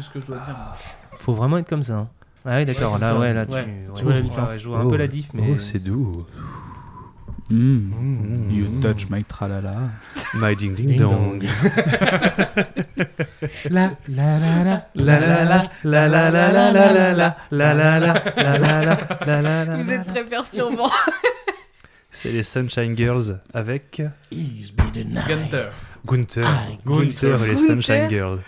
Ce que je dois dire. Faut vraiment être comme ça. hein. Ah oui, d'accord. comme là, ça. ouais, là, Ouais. tu, Tu vois la ouais, différence. ouais, je vois un peu la diff, mais. Oh, c'est doux. Mm. You touch my tralala. My ding ding, Ding dong. La la la la. La la la la la la la la la la la la la la la la la la la Vous êtes très perturbant. C'est les Sunshine Girls avec Ease be the night. Gunther. Gunther. Ah, Gunther et les Gunther. Sunshine Girls.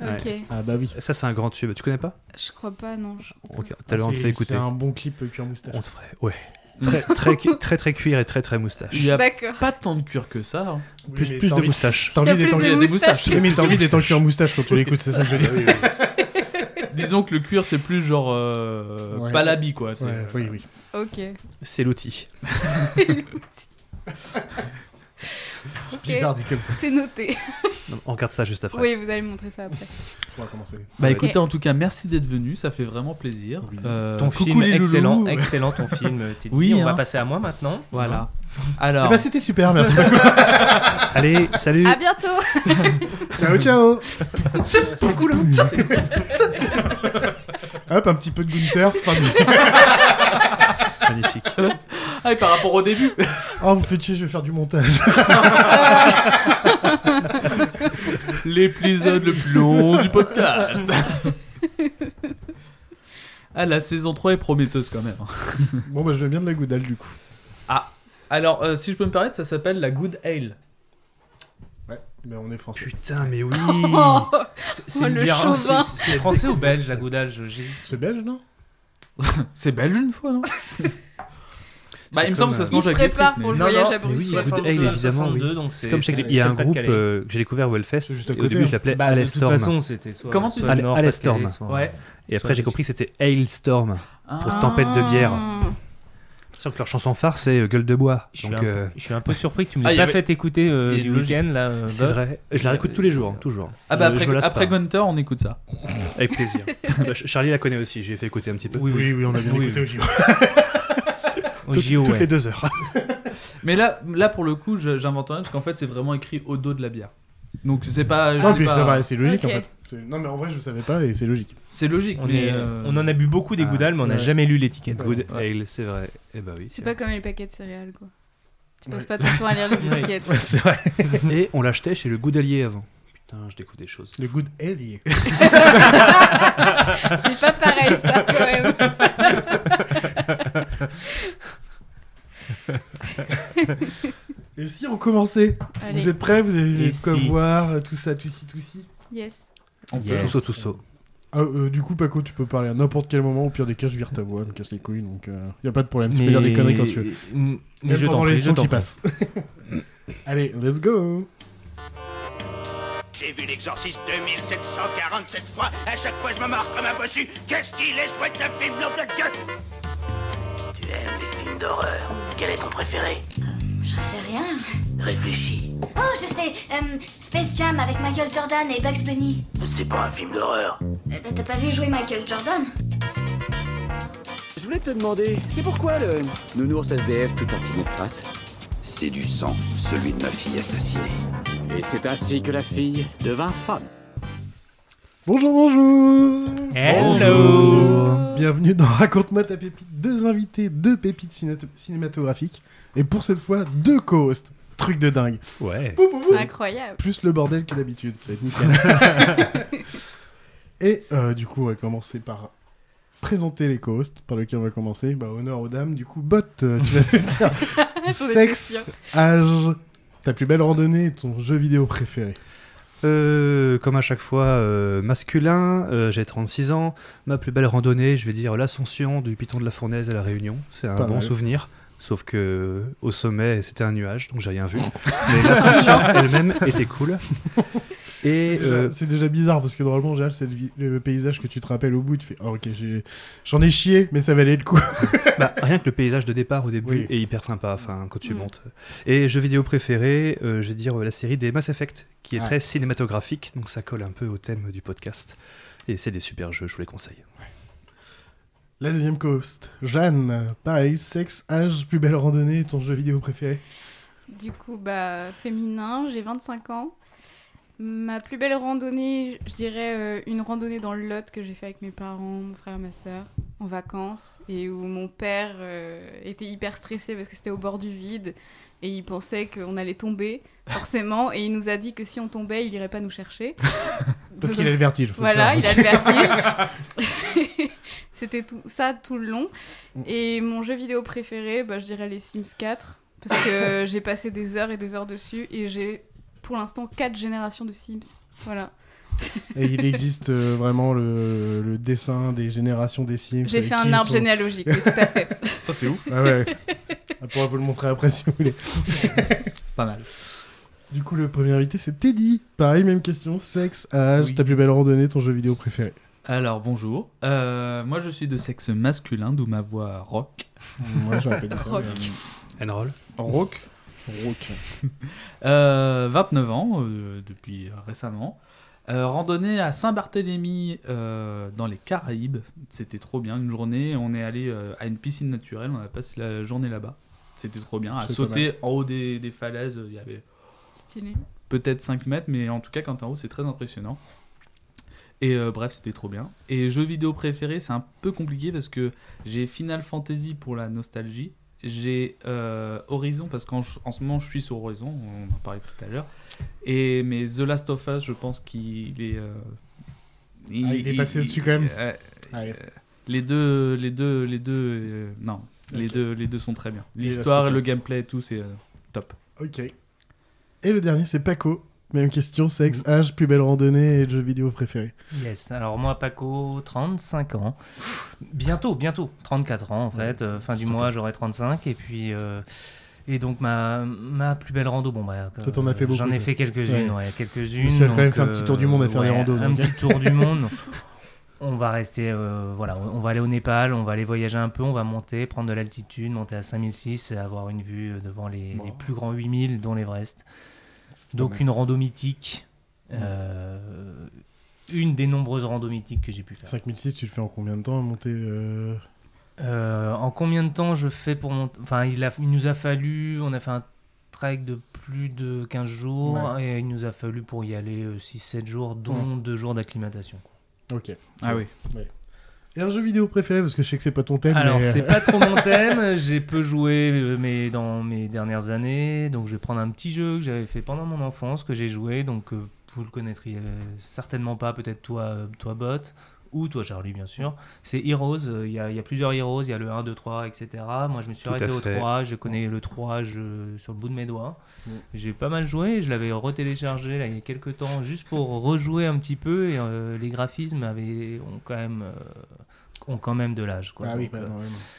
Ok. Ah bah oui. Ça, c'est un grand tube. Tu connais pas? Je crois pas, non. Ok, tout à l'heure, on te C'est- fait écouter. C'est un bon clip euh, cuir moustache. On te ferait. Ouais. Très, très, très, très cuir et très, très moustache. Il y a D'accord. pas tant de cuir que ça. hein. Oui, Plus, plus t'as de envie- moustache. T'as envie d'être en- de des moustaches. moustaches. Oui, mais t'as envie d'être en cuir moustache quand tu l'écoutes, c'est ça que je veux dire. Disons que le cuir, c'est plus genre. euh, Ouais. Pas l'habit, quoi. c'est- Ouais, oui, oui. Ok. C'est l'outil. C'est bizarre dit comme ça. C'est noté. Non, On regarde ça juste après. Oui, vous allez me montrer ça après. On va commencer. Bah écoutez, en tout cas, merci d'être venu, ça fait vraiment plaisir. Oui. Euh, Ton film, excellent, excellent ton film, Teddy. Oui, on hein. va passer à moi maintenant. Voilà. Eh Alors, bah c'était super, merci beaucoup. Allez, salut À bientôt. ciao, ciao. C'est cool. hein. Hop, un petit peu de Gunther. Magnifique. ah, et par rapport au début, Oh, vous faites chier, je vais faire du montage. l'épisode le plus long du podcast. ah, la saison 3 est prometteuse quand même. Bon, bah je vais bien de la goudale du coup. Alors, euh, si je peux me permettre, ça s'appelle la Good Ale. Ouais, mais on est français. Putain, mais oui C'est Oh, c'est une le bière- hein, chauvin. c'est- c'est français ou belge la goudale je- j'hésite. C'est belge, non? C'est belge une fois, non Bah, il me semble que ça se Il mange se avec des prépare pour le Non, voyage non, à mais oui, Bruxelles. Good 62, Ale, évidemment, oui. 62, donc C'est comme c'est- chaque- il y a un groupe euh, que j'ai découvert au Hellfest. C'est juste à et Au côté, début, hein. je l'appelais Bah, de toute Alestorm. façon, c'était soit. Comment tu soit dis le Nord, Alestorm. Pas-de-Calais, soit- Ouais. Et soit après, j'ai compris que c'était Hailstorm. Pour Ah. tempête de bière. Sauf que leur chanson phare, c'est euh, Gueule de bois. Je suis, Donc, un, euh, je suis un peu surpris que tu me Ah, l'aies y pas avait- fait écouter euh, du week-end là. euh, c'est vrai. Je la réécoute tous les jours, hein, toujours. Ah bah Je- après. Gunther, on écoute ça. Avec plaisir. Bah, Charlie la connaît aussi, je lui ai fait écouter un petit peu. Oui, Oui, oui, on a bien Oui, écouté oui. Au Toutes, JO, toutes ouais. les deux heures. Mais là, là pour le coup, j'invente rien parce qu'en fait, c'est vraiment écrit au dos de la bière. Donc c'est pas. Non, puis pas- ça va, c'est logique en fait. Non, mais en vrai, je savais pas et c'est logique. C'est logique. On, mais est- euh, on en a bu beaucoup des ah, goudales, mais on n'a ouais. jamais lu l'étiquette. Good Ouais. Ale, c'est vrai. Eh bah oui. C'est pas comme les paquets de céréales, quoi. Tu passes pas ton temps à lire les étiquettes. Ouais, c'est vrai. Et on l'achetait chez le Goudalier avant. Putain, je découvre des choses. Le good allié. C'est pas pareil, ça, quand même. Et si on commençait? Allez. Vous êtes prêts? Vous avez de quoi si boire euh, Tout ça, tout ci, tout ci? Yes. On peut- Yes. Tout ça, tout ça. Ah, euh, du coup, Paco, tu peux parler à n'importe quel moment. Au pire des cas, je vire ta voix, me casse les couilles. Donc, euh, y a pas de problème. Tu peux dire des conneries quand tu veux. Mais Même je pendant les sons qui passent. Allez, let's go J'ai vu l'exorciste 2747 fois. À chaque fois, je me marre comme un bossu. Qu'est-ce qu'il est chouette ce film, nom de Dieu? Tu aimes les films d'horreur Quel est ton préféré? J'en sais rien. Réfléchis. Oh, je sais. euh, Space Jam avec Michael Jordan et Bugs Bunny. C'est pas un film d'horreur. Eh ben, t'as pas vu jouer Michael Jordan Je voulais te demander, c'est pourquoi le nounours SDF tout un petit nez de crasse? C'est du sang, celui de ma fille assassinée. Et c'est ainsi que la fille devint femme. Bonjour, bonjour Hello Bienvenue dans Raconte-moi ta pépite. Deux invités, deux pépites ciné- cinématographiques. Et pour cette fois, deux co-hosts. Truc de dingue. Ouais. C'est incroyable. Plus le bordel que d'habitude, ça va être nickel. Et euh, du coup, on va commencer par présenter les co-hosts, par lequel on va commencer. Bah, honneur aux dames. Du coup, Bot, euh, tu vas te dire sexe, âge, ta plus belle randonnée et ton jeu vidéo préféré. Euh, comme à chaque fois, euh, masculin, euh, j'ai 36 ans. Ma plus belle randonnée, je vais dire l'ascension du Piton de la Fournaise à La Réunion. C'est un Pas bon mal. souvenir. Sauf que au sommet, c'était un nuage, donc j'ai rien vu. Mais l'ascension elle-même était cool. Et C'est déjà, euh, déjà bizarre parce que normalement, en général, c'est le, paysage que tu te rappelles au bout. Tu fais, oh, ok, j'ai- j'en ai chié, mais ça valait le coup. bah, rien que le paysage de départ au début Oui. est hyper sympa, enfin quand tu Mm. montes. Et jeu vidéo préféré, euh, je vais dire euh, la série des Mass Effect, qui est Ah. très cinématographique, donc ça colle un peu au thème du podcast. Et c'est des super jeux, je vous les conseille. La deuxième co-host, Jeanne. Pareil, sexe, âge, plus belle randonnée, ton jeu vidéo préféré. Du coup, bah, féminin, j'ai 25 ans. Ma plus belle randonnée, je dirais euh, une randonnée dans le Lot que j'ai fait avec mes parents, mon frère et ma soeur, en vacances, et où mon père euh, était hyper stressé parce que c'était au bord du vide, et il pensait qu'on allait tomber, forcément, et il nous a dit que si on tombait, il irait pas nous chercher. Parce qu'il a le vertige. faut Voilà, il a le vertige. C'était tout ça tout le long. Et mon jeu vidéo préféré, bah, je dirais les Sims 4. Parce que j'ai passé des heures et des heures dessus. Et j'ai pour l'instant 4 générations de Sims. Voilà. Et il existe euh, vraiment le, le dessin des générations des Sims. J'ai fait un arbre sont- généalogique, oui, tout à fait. C'est ouf. Ah ouais. On pourra vous le montrer après si vous voulez. Pas mal. Du coup, le premier invité, c'est Teddy. Pareil, même question. Sexe, âge, Oui. ta plus belle randonnée, ton jeu vidéo préféré. Alors bonjour, Euh, moi je suis de sexe masculin, d'où ma voix rock. Moi, j'aurais pas dit ça. Rock. mais, Enroll. Rock euh, Rock. Euh, 29 ans, euh, depuis récemment. Euh, randonnée à Saint-Barthélemy euh, dans les Caraïbes. C'était trop bien. Une journée, on est allé euh, à une piscine naturelle. On a passé la journée là-bas. C'était trop bien. À sauter en haut des, des falaises, il y avait Stylé. peut-être 5 mètres, mais en tout cas, quand t'es en haut, c'est très impressionnant. Et euh, bref, c'était trop bien. Et jeu vidéo préféré, c'est un peu compliqué parce que j'ai Final Fantasy pour la nostalgie. J'ai euh, Horizon parce qu'en en ce moment je suis sur Horizon, on en parlait tout à l'heure. Et mais The Last of Us, je pense qu'il est. euh, Ah, il est passé au-dessus quand même. euh, les deux, les deux, les deux, non, les deux, les deux sont très bien. L'histoire, le gameplay et tout, c'est top. Ok. Et le dernier, c'est Paco. Même question, sexe, âge, plus belle randonnée et jeu vidéo préféré. Yes, alors moi Paco, 35 ans. Bientôt, bientôt, 34 ans en fait. Euh, fin du mois, j'aurai 35. Et puis. euh, Et donc ma, ma plus belle rando, bon bah Ça, t'en as fait beaucoup, J'en ai fait quelques-unes, Ouais. ouais, quelques-unes. Michel a quand même fait un petit tour du monde à faire des randos, Un donc. petit tour du monde. On va rester, euh, voilà, on va aller au Népal, on va aller voyager un peu, on va monter, prendre de l'altitude, monter à 5006 et avoir une vue euh, devant les, les plus grands 8000, dont l'Everest. Donc une rando mythique, euh, une des nombreuses randos mythiques que j'ai pu faire. 5006, tu le fais en combien de temps à monter euh, Euh, en combien de temps je fais pour monter Enfin, il, a, il nous a fallu, on a fait un trek de plus de 15 jours Ouais. et il nous a fallu pour y aller 6-7 jours, dont 2 jours d'acclimatation. Ok. Ah oui. Ouais. Et un jeu vidéo préféré Parce que je sais que c'est pas ton thème. Alors, mais... euh, c'est pas trop mon thème. J'ai peu joué euh, mais dans mes dernières années. Donc, je vais prendre un petit jeu que j'avais fait pendant mon enfance, que j'ai joué. Donc, euh, vous le connaîtriez certainement pas, peut-être toi, euh, toi, Bot, ou toi, Charlie, bien sûr. C'est Heroes. Euh, Il y, a, il y a plusieurs Heroes. Il y a le 1, 2, 3, etc. Moi, je me suis Tout arrêté au fait. 3. Je connais le 3 je- sur le bout de mes doigts. Mm. J'ai pas mal joué. Je l'avais retéléchargé là, il y a quelques temps, juste pour rejouer un petit peu. Et euh, les graphismes avaient, ont quand même. euh, ont quand même de l'âge. quoi. Ah oui, bah, euh,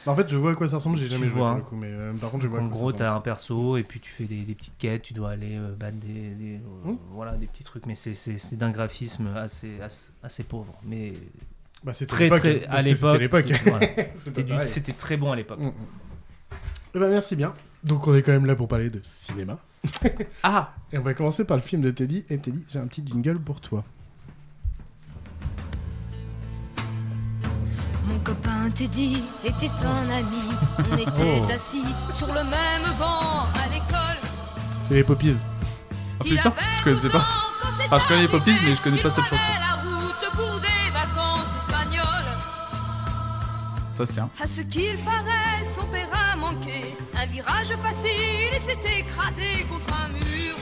non, En fait, je vois à quoi ça ressemble, j'ai jamais joué vois, pour le coup, mais euh, par contre, je vois en gros, tu as un perso et puis tu fais des, des petites quêtes, tu dois aller euh, battre des, des, euh, Mmh. voilà, des petits trucs, mais c'est- d'un graphisme assez, assez, assez pauvre. Mais Bah, c'était très, très, à l'époque, c'était voilà. Très bon à l'époque. Mm, mm. Eh ben, merci bien. Donc, on est quand même là pour parler de cinéma. Ah Et on va commencer par le film de Teddy. Et Teddy, j'ai un petit jingle pour toi. Copain Teddy était un ami. On était Oh. assis sur le même banc à l'école. C'est les Poppies. Ah putain, je connaissais pas. Enfin, je connais les Poppies, mais je connais pas cette chanson. la route pour des vacances espagnoles. Ça se tient. À ce qu'il paraît, son père a manqué. Un virage facile et s'est écrasé contre un mur.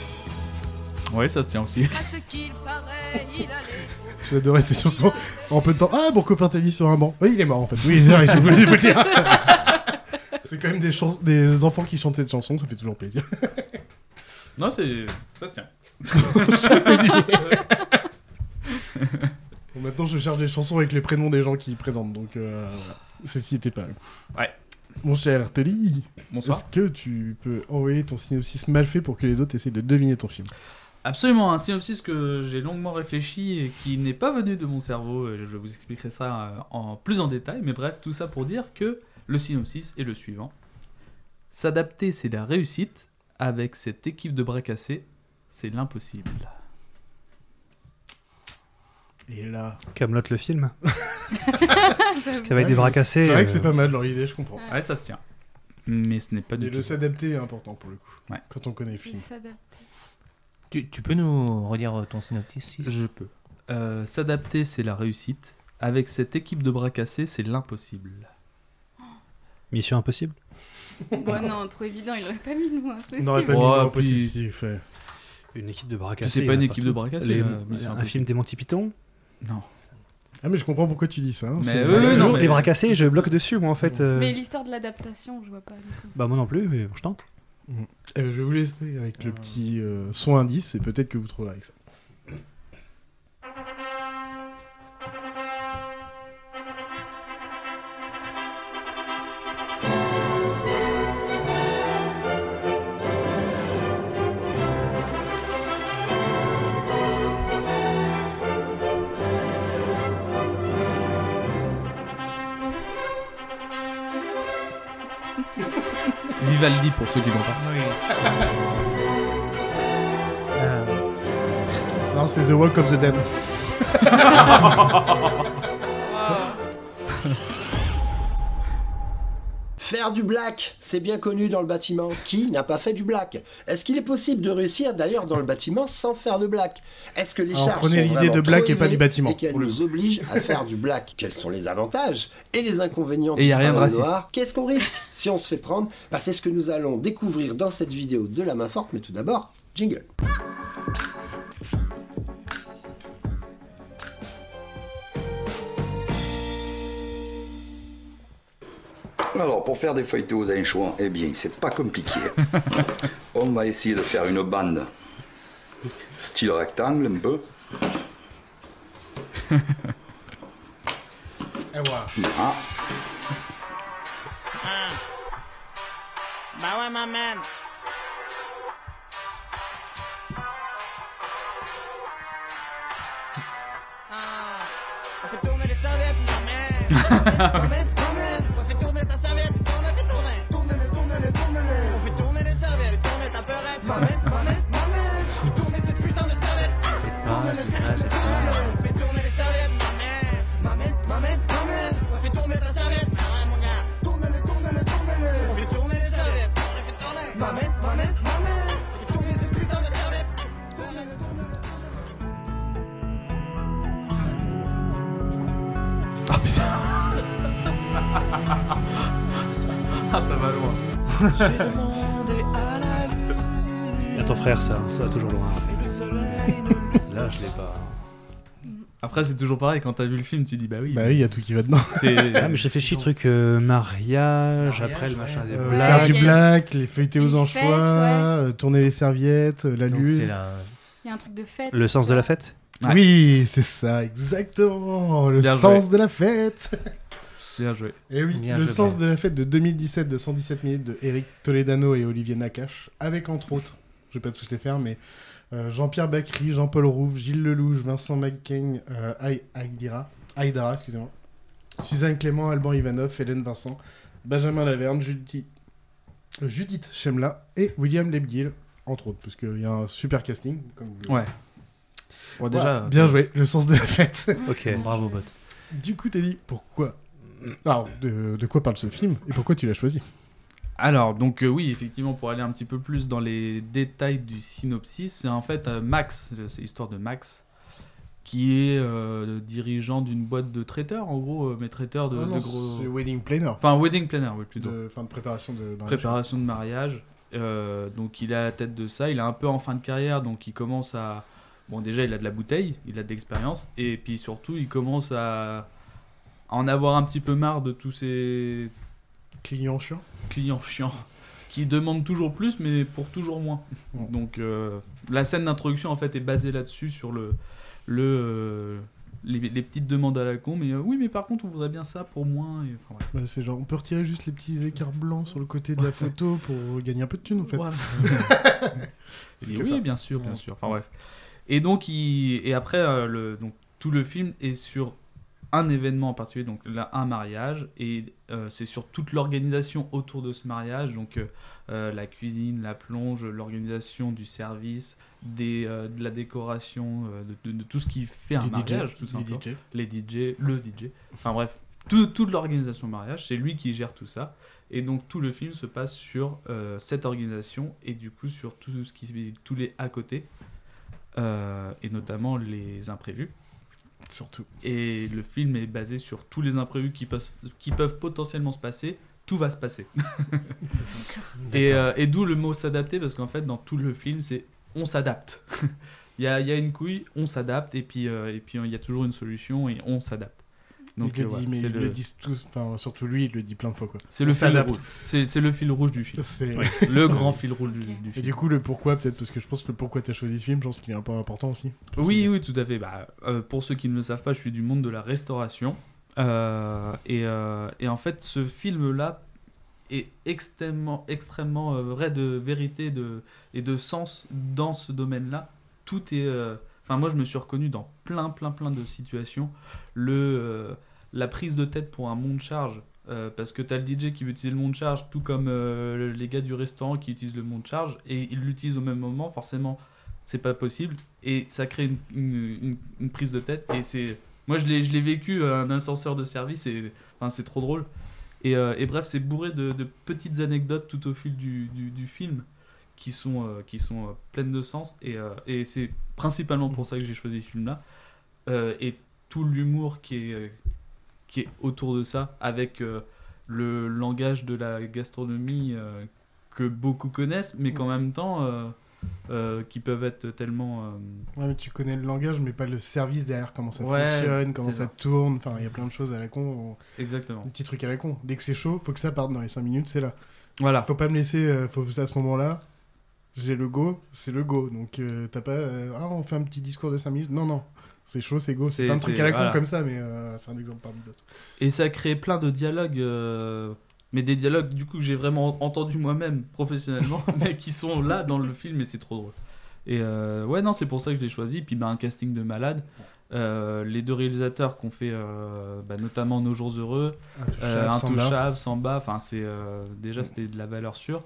Ouais, ça se tient aussi. À ce qu'il paraît, il allait trop J'adorais ces chansons. En peu de temps. Ah, mon copain Teddy sur un banc. Oui, il est mort en fait. Oui, c'est vrai, j'ai vous le dire. C'est quand même des, chans- des enfants qui chantent cette chanson, ça fait toujours plaisir. Non, c'est. Ça se tient. Teddy. Bon, maintenant, je cherche des chansons avec les prénoms des gens qui présentent, donc euh, celle-ci était pas là. Ouais. Mon cher Teddy, Bonsoir. est-ce que tu peux envoyer ton synopsis mal fait pour que les autres essayent de deviner ton film? Absolument, un synopsis que j'ai longuement réfléchi et qui n'est pas venu de mon cerveau. et Je vous expliquerai ça euh, en plus en détail, mais bref, tout ça pour dire que le synopsis est le suivant. S'adapter, c'est la réussite. Avec cette équipe de bras cassés, c'est l'impossible. Et là. Camelot le film. Parce qu'avec des bras cassés. C'est vrai que euh, c'est pas mal leur idée, je comprends. Ouais, ça se tient. Mais ce n'est pas du Et tout. le s'adapter est important pour le coup. Ouais. Quand on connaît le Il film. s'adapte. Tu, tu peux nous redire ton synopsis? Je peux. Euh, S'adapter, c'est la réussite. Avec cette équipe de bras cassés, c'est l'impossible. Mission impossible? Bon, non, trop évident, il aurait pas mis mot On n'aurait pas mis puis- impossible si fait. Une équipe de bras Tu cassés. sais pas il une équipe de bras cassés, Les- euh, Un film des Monty Python? Non. Ah, mais je comprends pourquoi tu dis ça. hein, Mais c'est- non, mais- Les bras cassés, je bloque dessus, moi, en fait. euh. Mais l'histoire de l'adaptation, je vois pas. du coup. Bah, moi non plus, mais bon, je tente. Eh ben, je vais vous laisser avec le petit euh, son indice et peut-être que vous trouverez avec ça. Vivaldi pour ceux qui l'ont pas. Non, c'est The Walk of the Dead. Faire du black, c'est bien connu dans le bâtiment. Qui n'a pas fait du black? Est-ce qu'il est possible de réussir d'ailleurs dans le bâtiment sans faire de black? Est-ce que les Alors, charges prenez sont l'idée de black et pas du bâtiment, et qu'elles nous obligent à faire du black? Quels sont les avantages et les inconvénients Et y a du rien de raciste. noir Qu'est-ce qu'on risque si on se fait prendre? Bah, C'est ce que nous allons découvrir dans cette vidéo de la main forte. Mais tout d'abord, jingle. Alors, pour faire des feuilletés aux anchois, eh bien, c'est pas compliqué. On va essayer de faire une bande style rectangle un peu. Et voilà. Ah, Bah ouais, ma man. Ah, on fait tourner les serviettes, ma man. Ah ça va loin. Il y a ton frère, ça. Ça va toujours loin. Là, je l'ai pas. Après c'est toujours pareil, quand t'as vu le film tu dis bah oui. Bah oui, il y a tout qui va dedans. C'est... Ah, mais je réfléchis, truc euh, mariage, après le machin des Euh, blacks. faire du black, les feuilletés aux anchois, ouais. euh, tourner les serviettes, euh, la Donc lune. c'est la. Il y a un truc de fête. Le sens de la fête? Ouais. Oui, c'est ça, exactement. Le Bien sens joué. de la fête. Bien joué. Et oui, Bien le joué, sens de la fête de 2017 de 117 minutes de Eric Toledano et Olivier Nakache, avec entre autres, je vais pas tous les faire, mais euh, Jean-Pierre Bacry, Jean-Paul Rouve, Gilles Lelouch, Vincent McCain, euh, Aïdara, excusez-moi, Suzanne Clément, Alban Ivanov, Hélène Vincent, Benjamin Laverne, Judith, euh, Judith Chemla et William Lebguil, entre autres, parce qu'il y a un super casting. Comme vous- Ouais. Bon, déjà, Voilà, bien joué, le sens de la fête. Ok. Bravo, bot. du coup, t'as dit pourquoi Alors, de, de quoi parle ce film et pourquoi tu l'as choisi? Alors, donc euh, oui, effectivement, pour aller un petit peu plus dans les détails du synopsis, c'est en fait euh, Max, c'est l'histoire de Max, qui est euh, le dirigeant d'une boîte de traiteurs, en gros, euh, mais traiteurs de, Ah de non, gros... c'est Wedding Planner. Enfin, wedding planner, oui, plutôt. de, fin de préparation de mariage. Préparation de mariage. Donc il est à la tête de ça, il est un peu en fin de carrière, donc il commence à... Bon, déjà, il a de la bouteille, il a de l'expérience, et puis surtout, il commence à en avoir un petit peu marre de tous ces Client chiant. clients chiants qui demandent toujours plus mais pour toujours moins. Ouais. Donc euh, la scène d'introduction en fait est basée là-dessus sur le le euh, les, les petites demandes à la con mais euh, oui mais par contre on voudrait bien ça pour moins et, enfin, bref. Bah, c'est genre, on peut retirer juste les petits écarts blancs sur le côté de la photo pour gagner un peu de thunes en fait. Voilà. C'est Et oui ça. bien sûr bien Ouais. sûr. Enfin bref. Et donc il et après euh, le donc tout le film est sur un événement en particulier, donc là un mariage, et euh, c'est sur toute l'organisation autour de ce mariage, donc euh, euh, la cuisine, la plonge, l'organisation du service, des, euh, de la décoration, de, de- de tout ce qui fait un Du DJ, mariage, tout simplement. DJ. Les DJ, le DJ, enfin bref, tout- toute l'organisation mariage, c'est lui qui gère tout ça, et donc tout le film se passe sur cette organisation et du coup sur tout ce qui tous les à côté. et notamment les imprévus. Surtout. Et le film est basé sur tous les imprévus qui peuvent, qui peuvent potentiellement se passer. Tout va se passer. et euh, et d'où le mot s'adapter, parce qu'en fait, dans tout le film, c'est on s'adapte. il, y a, il y a une couille, on s'adapte, et puis euh, et puis il y a toujours une solution, et on s'adapte. Donc, il euh, le dit, voilà, mais ils le- le disent tous, enfin surtout lui, il le dit plein de fois quoi. C'est le fil rouge. C'est c'est le fil rouge du film. C'est Ouais. Le grand fil rouge du, du Et film. du coup, le pourquoi, peut-être parce que je pense que le pourquoi t'as choisi ce film, je pense qu'il est un peu important aussi. Oui, oui, tout à fait. Bah, euh, pour ceux qui ne le savent pas, je suis du monde de la restauration. Euh, et, euh, et en fait, ce film-là est extrêmement, extrêmement euh, vrai de vérité de, et de sens dans ce domaine-là. Tout est. Enfin, moi, je me suis reconnu dans plein, plein, plein de situations. Le, euh, la prise de tête pour un monte charge. euh, parce que tu as le DJ qui veut utiliser le monte charge, tout comme euh, les gars du restaurant qui utilisent le monte charge, et ils l'utilisent au même moment, forcément, c'est pas possible et ça crée une, une- prise de tête et c'est moi je l'ai vécu un ascenseur de service et enfin c'est trop drôle et, et bref c'est bourré de, petites anecdotes tout au fil du- du film qui sont euh, qui sont euh, pleines de sens et, euh, et c'est principalement pour ça que j'ai choisi ce film là et tout l'humour qui est qui est autour de ça avec le langage de la gastronomie que beaucoup connaissent mais qu'en même temps qui peuvent être tellement Ouais, mais tu connais le langage, mais pas le service derrière, comment ça Ouais, fonctionne, comment ça ça. tourne. Enfin, il y a plein de choses à la con. Exactement. Un petit truc à la con. Dès que c'est chaud, faut que ça parte dans les 5 minutes, c'est là. Voilà. Faut pas me laisser. faut à ce moment-là. J'ai le go, c'est le go. Donc euh, t'as pas. euh, ah, on fait un petit discours de 5 minutes. Non, non. C'est chaud, c'est go. C'est C'est- plein de trucs c'est- à la con voilà. comme ça, mais euh, c'est un exemple parmi d'autres. Et ça crée plein de dialogues, mais des dialogues du coup que j'ai vraiment entendu moi-même professionnellement, mais qui sont là dans le film et c'est trop drôle. Et ouais, non, c'est pour ça que je l'ai choisi. Puis bah, un casting de malade. Euh, les deux réalisateurs qui ont fait euh, bah, notamment Nos Jours Heureux, Intouchable, euh, Samba. Intouchable, Samba, enfin c'est euh, déjà c'était de la valeur sûre.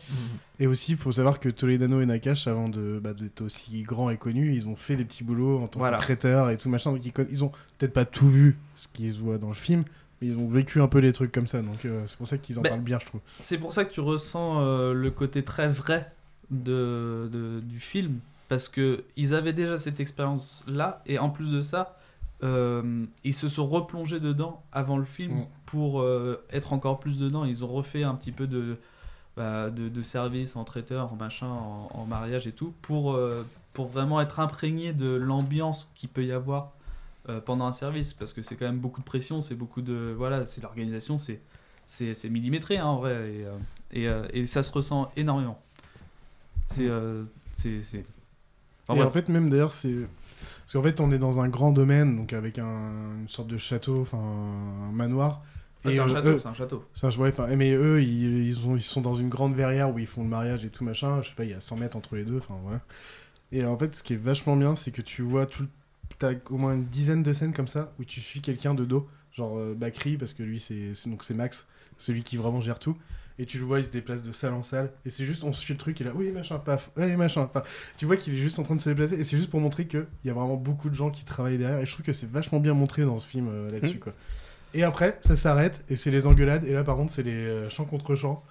Et aussi, il faut savoir que Toledano et Nakash, avant de, bah, d'être aussi grands et connus, ils ont fait des petits boulots en tant Voilà. que traiteurs et tout machin. Donc ils, ils ont peut-être pas tout vu ce qui se voit dans le film, mais ils ont vécu un peu les trucs comme ça. Donc c'est pour ça qu'ils en parlent bien, je trouve. C'est pour ça que tu ressens le côté très vrai de, de- du film, parce que ils avaient déjà cette expérience-là, et en plus de ça, euh, ils se sont replongés dedans avant le film Mm. pour euh, être encore plus dedans. Ils ont refait un petit peu de, bah, de, de service en traiteur, en machin, en, en mariage et tout, pour, euh, pour vraiment être imprégné de l'ambiance qu'il peut y avoir pendant un service, parce que c'est quand même beaucoup de pression, c'est beaucoup de... Voilà, c'est l'organisation, c'est c'est c'est millimétré hein, en vrai et, et, et ça se ressent énormément c'est euh, c'est et en fait, même d'ailleurs, c'est. Parce qu'en fait, on est dans un grand domaine, donc avec un- une sorte de château, enfin un manoir. Ah, c'est un euh, château, c'est un château. Enfin, mais eux, ils, ils, ont, ils sont dans une grande verrière où ils font le mariage et tout machin. Je sais pas, il y a 100 mètres entre les deux, enfin voilà. Et en fait, ce qui est vachement bien, c'est que tu vois tout. le- T'as au moins une dizaine de scènes comme ça où tu suis quelqu'un de dos, genre euh, Bakri, parce que lui, c'est c'est- donc c'est Max, celui qui vraiment gère tout. Et tu le vois, il se déplace de salle en salle. Et c'est juste, on suit le truc, il là, oui, machin, paf, oui, machin. Enfin, tu vois qu'il est juste en train de se déplacer. Et c'est juste pour montrer qu'il y a vraiment beaucoup de gens qui travaillent derrière. Et je trouve que c'est vachement bien montré dans ce film euh, là-dessus, Mhm. quoi. Et après, ça s'arrête, et c'est les engueulades. Et là, par contre, c'est les euh, chants contre chants.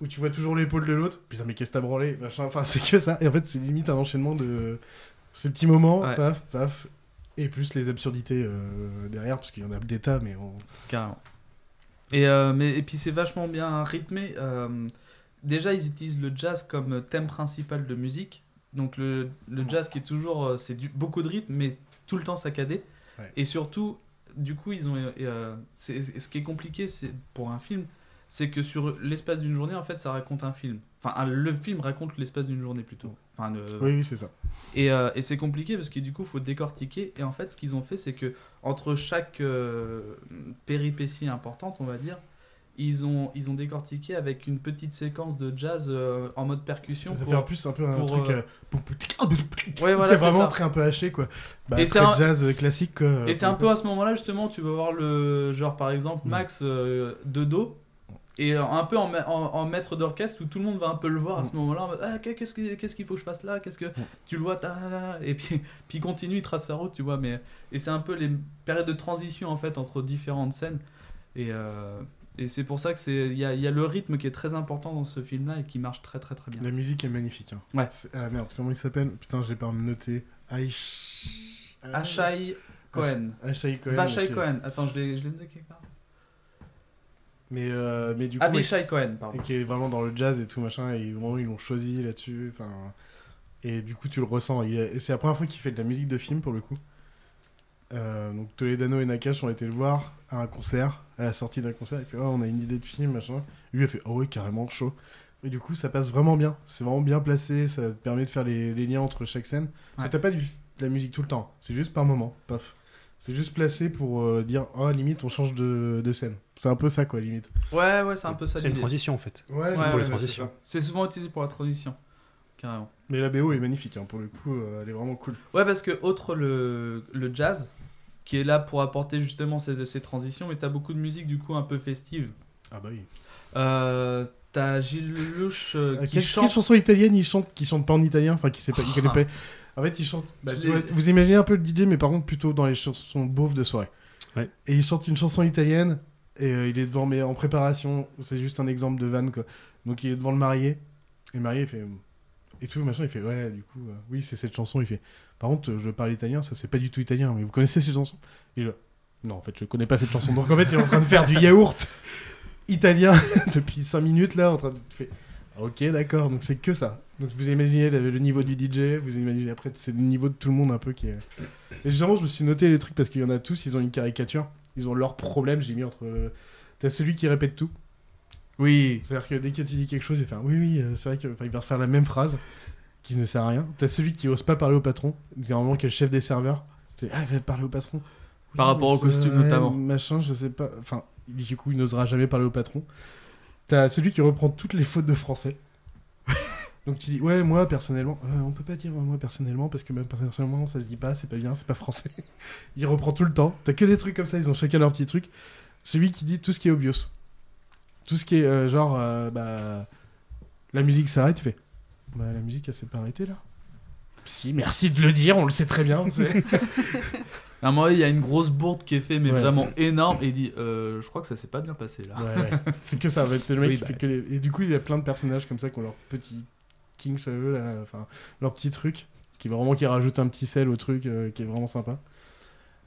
Où tu vois toujours l'épaule de l'autre. Putain, mais qu'est-ce que t'as branlé machin. Enfin, c'est que ça. Et en fait, c'est limite un enchaînement de ces petits moments, Ouais. paf, paf. Et plus les absurdités euh, derrière, parce qu'il y en a des tas, mais on... Carrément. Et, euh, mais, et puis c'est vachement bien rythmé. euh, déjà, ils utilisent le jazz comme thème principal de musique. Donc le, le jazz qui est toujours... euh, c'est beaucoup de rythme, mais tout le temps saccadé. Ouais. Et surtout, du coup, ils ont... euh, ce qui est compliqué c'est pour un film, c'est que sur l'espace d'une journée, en fait, ça raconte un film. Enfin, le film raconte l'espace d'une journée plutôt. Enfin, Oui, oui, c'est ça. Et, euh, et c'est compliqué parce que du coup, il faut décortiquer. Et en fait, ce qu'ils ont fait, c'est que entre chaque euh, péripétie importante, on va dire, ils ont, ils ont décortiqué avec une petite séquence de jazz euh, en mode percussion. Ça pour- fait en plus un peu un pour, truc. euh, Ouais, voilà, c'est vraiment ça. très un peu haché, quoi. Bah, Et c'est un- jazz classique, quoi. Et c'est un peu à ce moment-là, justement, tu vas voir le genre, par exemple, Max euh, de dos. Et euh, un peu en, ma- en- en maître d'orchestre où tout le monde va un peu le voir à ce moment-là. en mode, Ah, qu'est- qu'est-ce que- qu'est-ce qu'il faut que je fasse là? Qu'est-ce que tu le vois? Et puis, puis il continue, il trace sa route, tu vois. Mais et c'est un peu les périodes de transition en fait entre différentes scènes. Et, euh, et c'est pour ça que c'est il y a, il y a le rythme qui est très important dans ce film-là et qui marche très très très bien. La musique est magnifique. hein. Ouais. Ah merde, comment il s'appelle? Putain, j'ai pas noté. Aish- Achai Cohen. Achai Cohen. Vachai ok. Cohen. Attends, je l'ai je l'ai noté quelque part. Mais, euh, mais du coup. Avishai ouais, Cohen, pardon. Et qui est vraiment dans le jazz et tout machin. Et vraiment, ils l'ont choisi là-dessus. Enfin. Et du coup, tu le ressens. Il C'est la première fois qu'il fait de la musique de film pour le coup. Euh, donc Toledano et Nakash ont été le voir à un concert, à la sortie d'un concert. Il fait Oh, on a une idée de film, machin. Lui, il a fait Oh, oui, carrément chaud. Et du coup, ça passe vraiment bien. C'est vraiment bien placé. Ça te permet de faire les, les liens entre chaque scène. Parce que t'as pas du, de la musique tout le temps. C'est juste par moment. Paf. C'est juste placé pour euh, dire Oh, limite, on change de, de scène. C'est un peu ça, quoi, limite. Ouais, ouais, c'est un peu ça. C'est une transition en fait. Ouais, c'est pour les transitions. c'est souvent utilisé pour la transition. Carrément. Mais la BO est magnifique, hein, pour le coup, euh, elle est vraiment cool. Ouais, parce que, outre le, le jazz, qui est là pour apporter justement ces, ces transitions, mais t'as beaucoup de musique du coup un peu festive. Ah bah oui. Euh, t'as Gilles Lelouch euh, Euh, qui quelle, chante. quelle chanson italienne il chante qui chante pas en italien Enfin, qui sait pas, il connaît pas. En fait, il chante. bah, tu vois, vous imaginez un peu le DJ, mais par contre, plutôt dans les chansons beaufs de soirée. Ouais. Et il chante une chanson italienne, et euh, il est devant, mais en préparation, c'est juste un exemple de van, quoi. Donc, il est devant le marié, et le marié, il fait. Et tout, machin, il fait, ouais, du coup, euh, oui, c'est cette chanson, il fait. Par contre, euh, je parle italien, ça c'est pas du tout italien, mais vous connaissez cette chanson? Et là, non, en fait, je connais pas cette chanson. Donc, en fait, il est en train de faire du yaourt italien depuis 5 minutes, là, en train de faire. Ok, d'accord, donc c'est que ça. Donc vous imaginez le, le niveau du DJ, vous imaginez après, c'est le niveau de tout le monde un peu qui est. Et généralement, je me suis noté les trucs parce qu'il y en a tous, ils ont une caricature, ils ont leurs problèmes, j'ai mis entre. T'as celui qui répète tout. Oui. C'est-à-dire que dès que tu dis quelque chose, il fait oui, oui, euh, c'est vrai qu'il va faire la même phrase qui ne sert à rien. T'as celui qui ose pas parler au patron, généralement qui est le chef des serveurs. C'est ah, il va parler au patron. Par rapport au costume, notamment. Machin, je sais pas. Enfin, du coup, il n'osera jamais parler au patron. T'as celui qui reprend toutes les fautes de français. Donc tu dis, ouais, moi personnellement, euh, on peut pas dire moi personnellement, parce que même personnellement, ça se dit pas, c'est pas bien, c'est pas français. il reprend tout le temps. T'as que des trucs comme ça, ils ont chacun leur petit truc. Celui qui dit tout ce qui est obvious. Tout ce qui est euh, genre, euh, bah, la musique s'arrête, il fait, bah la musique elle s'est pas arrêtée là. Si, merci de le dire, on le sait très bien. À un moment, il y a une grosse bourde qui est faite, mais Ouais. vraiment énorme, et il dit euh, Je crois que ça s'est pas bien passé là. Ouais, ouais. c'est que ça, c'est le mec Oui, qui bah. fait que Et du coup, il y a plein de personnages comme ça qui ont leur petit kings à eux, là, enfin, leur petit truc, qui vraiment qui rajoute un petit sel au truc, euh, qui est vraiment sympa.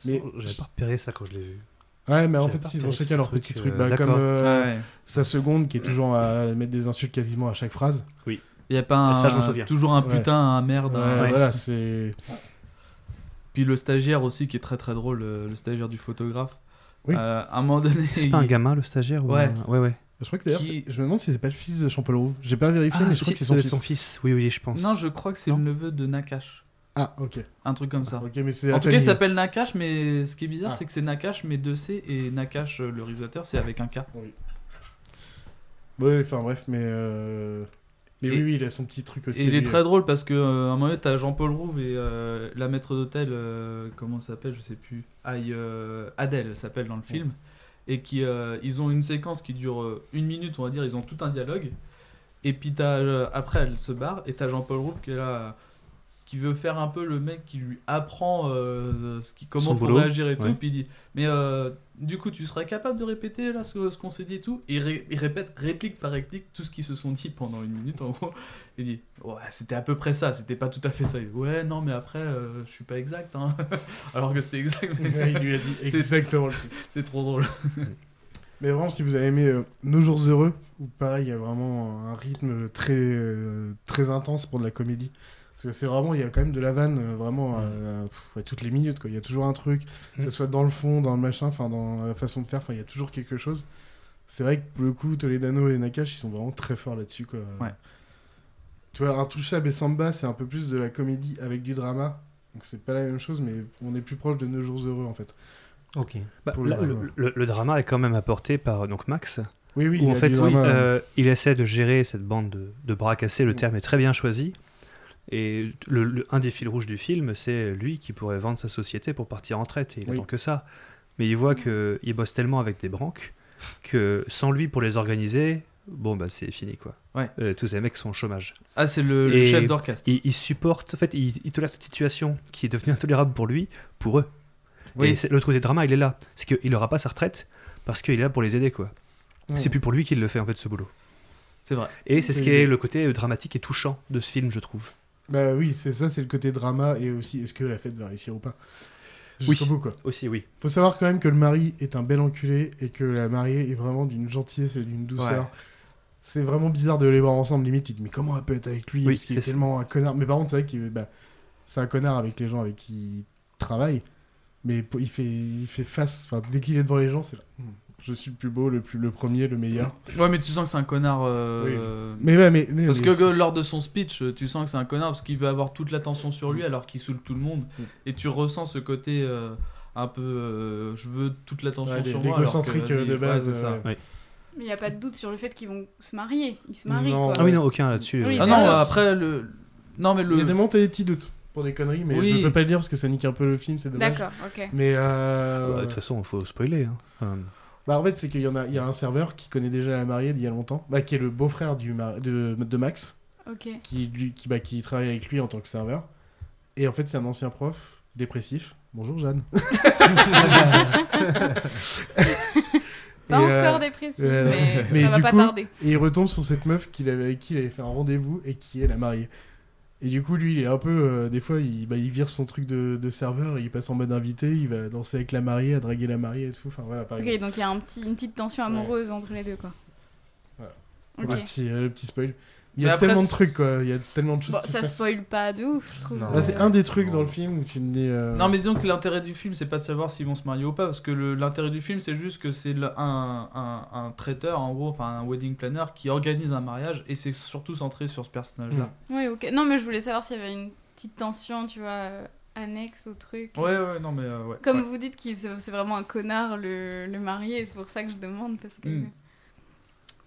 Mais J'avais pas repéré ça quand je l'ai vu. Ouais, mais en fait, ils ont chacun leur truc, petit euh, truc, bah, d'accord. comme euh, Ah ouais. sa seconde qui est toujours à mettre des insultes quasiment à chaque phrase. Oui. Il y a pas un, Ça, je me souviens. toujours un Ouais. putain, un merde. Ouais, Voilà, c'est. Puis le stagiaire aussi qui est très très drôle, le, le stagiaire du photographe. Oui. Euh, à un moment donné. C'est pas un gamin le stagiaire ou Ouais. un- ouais, ouais. Je crois que d'ailleurs, Qui- je me demande si c'est pas le fils de Champol Rouve. J'ai pas vérifié, Ah, mais je crois que c'est son c'est fils. Oui, oui, je pense. Non, je crois que c'est le neveu de Nakash. Ah, ok. Un truc comme ça. Ok, mais c'est En tout cas, il s'appelle Nakash, mais ce qui est bizarre, Ah. c'est que c'est Nakash, mais 2C, et Nakash, euh, le réalisateur, c'est avec un K. Oui. Ouais, enfin bref, mais. euh, Mais Et- oui, oui, il a son petit truc aussi. Et il est très euh. drôle parce que euh, à un moment donné, t'as Jean-Paul Rouve et euh, la maître d'hôtel, euh, comment ça s'appelle, je sais plus, Aïe, euh, Adèle elle s'appelle dans le film, et qui ils ont une séquence qui dure une minute, on va dire, ils ont tout un dialogue, et puis t'as euh, après elle se barre et t'as Jean-Paul Rouve qui est là, qui veut faire un peu le mec qui lui apprend euh, ce qui, comment Son faut boulot, réagir et tout, ouais. puis il dit, mais euh, du coup tu serais capable de répéter là ce, ce qu'on s'est dit et tout, et il, ré- il répète réplique par réplique tout ce qu'ils se sont dit pendant une minute en gros. Il dit Ouais, c'était à peu près ça, c'était pas tout à fait ça. Il dit, ouais, non, mais après, euh, je suis pas exact. Hein. Alors que c'était exact. mais- Ouais, il lui a dit C'est- exactement le truc. C'est trop drôle. Mais vraiment, si vous avez aimé euh, Nos Jours Heureux, ou pareil, il y a vraiment un rythme très, euh, très intense pour de la comédie. Parce que c'est vraiment, il y a quand même de la vanne, euh, vraiment, euh, pff, à toutes les minutes, quoi. Il y a toujours un truc, que ce soit dans le fond, dans le machin, enfin, dans la façon de faire, enfin, il y a toujours quelque chose. C'est vrai que pour le coup, Toledano et Nakash, ils sont vraiment très forts là-dessus, quoi. Ouais. Tu vois, Intouchable et Samba, c'est un peu plus de la comédie avec du drama. Donc c'est pas la même chose, mais on est plus proche de Nos Jours Heureux, en fait. Ok. Bah, là, le- le, le- le drama est quand même apporté par donc Max. Oui, oui, où il en fait, oui, euh, il essaie de gérer cette bande de, de bras cassés. Le terme est très bien choisi. Et le, le- un des fils rouges du film, c'est lui qui pourrait vendre sa société pour partir en retraite. Et il Oui. attend que ça. Mais il voit qu'il bosse tellement avec des branques que sans lui pour les organiser, bon, bah c'est fini quoi. Ouais. Euh, tous ces mecs sont au chômage. Ah, c'est le, chef d'orchestre. Il, il supporte, en fait, il, il tolère cette situation qui est devenue intolérable pour lui, pour eux. Oui. Et l'autre côté drama, il est là. C'est qu'il n'aura pas sa retraite parce qu'il est là pour les aider, quoi. Ouais. C'est plus pour lui qu'il le fait, en fait, ce boulot. C'est vrai. Et c'est ce qui est le côté dramatique et touchant de ce film, je trouve. Bah oui, c'est ça, c'est le côté drama et aussi est-ce que la fête va réussir ou pas? Jusqu'au Oui. bout, quoi. Aussi, oui. Faut savoir quand même que le mari est un bel enculé et que la mariée est vraiment d'une gentillesse et d'une douceur. Ouais. C'est vraiment bizarre de les voir ensemble. Limite, tu te dis, mais comment elle peut être avec lui Oui, Parce qu'il est tellement un connard. Mais par contre, c'est vrai qu'il bah, c'est un connard avec les gens avec qui il travaille. Mais il fait, il fait face. Enfin, dès qu'il est devant les gens, c'est là. Hmm, Je suis le plus beau, le, plus, le premier, le meilleur. Ouais, mais tu sens que c'est un connard. euh, Oui. Mais ouais, mais- mais- parce mais que lors de son speech, euh, tu sens que c'est un connard parce qu'il veut avoir toute l'attention sur lui alors qu'il saoule tout le monde. Mm. Et tu ressens ce côté euh, un peu. euh, je veux toute l'attention Ouais, sur moi. alors que, l'égocentrique, vas-y, euh, de ouais, base, c'est ça. euh, Ouais. Mais il n'y a pas de doute sur le fait qu'ils vont se marier. Ils se marient. Non. quoi. Ah oui, non, aucun là-dessus. Oui. Ah non, alors, après le. Non, mais le. Il y a des moments, des petits doutes pour des conneries, mais Oui. je peux pas le dire parce que ça nique un peu le film, c'est dommage. D'accord, ok. Mais euh, Ouais, De toute façon, il faut spoiler. hein. Enfin, Bah en fait c'est qu'il y en a, il y a un serveur qui connaît déjà la mariée d'il y a longtemps, bah, qui est le beau-frère du mar- de, de Max, qui lui, qui, bah, qui travaille avec lui en tant que serveur. Et en fait c'est un ancien prof dépressif. Bonjour Jeanne. Pas Et, encore dépressif, mais ça va du pas coup, tarder. Et il retombe sur cette meuf qu'il avait, avec qui il avait fait un rendez-vous et qui est la mariée. Et du coup, lui, il est un peu. euh, des fois, il, bah, il vire son truc de, de serveur, il passe en mode invité, il va danser avec la mariée, à draguer la mariée et tout. Enfin, voilà, par Ok, exemple. donc il y a un petit, une petite tension amoureuse entre les deux, quoi. Voilà. Ok. Le, petit, euh, le petit spoil. Il y a après, tellement de trucs, quoi. Il y a tellement de choses Bon, qui ça se passent. spoil pas de ouf, je trouve. Bah, c'est un des trucs dans le film où tu me dis. euh, Non, mais disons que l'intérêt du film, c'est pas de savoir s'ils vont se marier ou pas, parce que l'intérêt du film, c'est juste que c'est le- un, un, un traiteur, en gros, enfin un wedding planner, qui organise un mariage, et c'est surtout centré sur ce personnage-là. Oui, ok. Non, mais je voulais savoir s'il y avait une petite tension, tu vois, euh, annexe au truc. Ouais, ouais, non, mais euh, ouais. Comme ouais. vous dites qu'il c'est c'est vraiment un connard le, le marié, c'est pour ça que je demande parce que. Mm.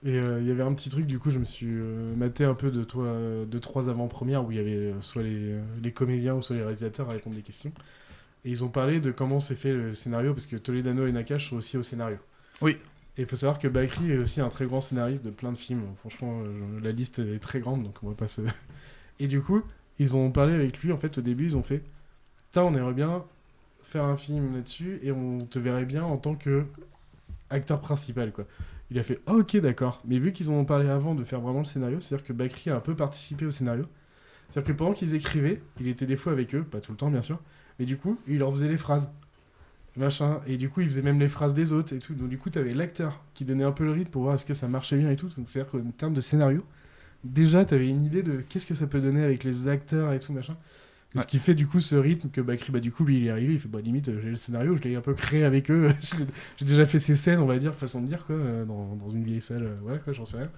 Et euh, il y avait un petit truc, du coup, je me suis euh, maté un peu de, toi, euh, de trois avant-premières où il y avait euh, soit les, euh, les comédiens ou soit les réalisateurs à répondre des questions. Et ils ont parlé de comment s'est fait le scénario, parce que Toledano et Nakash sont aussi au scénario. Oui. Et il faut savoir que Bakri est aussi un très grand scénariste de plein de films. Franchement, euh, la liste est très grande, donc on va pas se. Et du coup, ils ont parlé avec lui, en fait, au début, ils ont fait Putain, on aimerait bien faire un film là-dessus et on te verrait bien en tant que acteur principal, quoi. Il a fait ok, d'accord. Mais vu qu'ils en ont parlé avant de faire vraiment le scénario, c'est-à-dire que Bakri a un peu participé au scénario. C'est-à-dire que pendant qu'ils écrivaient, il était des fois avec eux, pas tout le temps bien sûr, mais du coup, il leur faisait les phrases. Machin. Et du coup, il faisait même les phrases des autres et tout. Donc, du coup, t'avais l'acteur qui donnait un peu le rythme pour voir est-ce que ça marchait bien et tout. Donc, c'est-à-dire qu'en termes de scénario, déjà, t'avais une idée de qu'est-ce que ça peut donner avec les acteurs et tout, machin. Ce qui fait du coup ce rythme que Bakri, bah du coup, lui, il est arrivé, il fait bah limite, j'ai le scénario, je l'ai un peu créé avec eux. J'ai- déjà fait ces scènes, on va dire, façon de dire, quoi, euh, dans, dans une vieille salle, euh, voilà, quoi, j'en sais rien.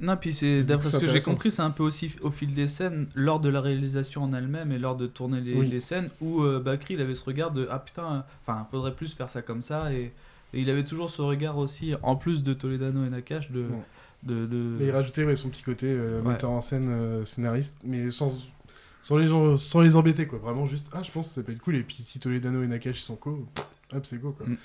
Non, puis c'est d'après ce que j'ai compris, c'est un peu aussi au fil des scènes, lors de la réalisation en elle-même et lors de tourner les, Oui. les scènes, où euh, Bakri il avait ce regard de ah putain, enfin faudrait plus faire ça comme ça et, et il avait toujours ce regard aussi, en plus de Toledano et Nakash, de, Ouais. de, de- Mais il rajoutait ouais, son petit côté euh, Ouais. metteur en scène, scénariste, mais sans, sans, les gens, sans les embêter, quoi. Vraiment juste, ah, je pense que ça peut être cool, et puis si Toledano et Nakash sont co, hop, c'est go, quoi. Mm.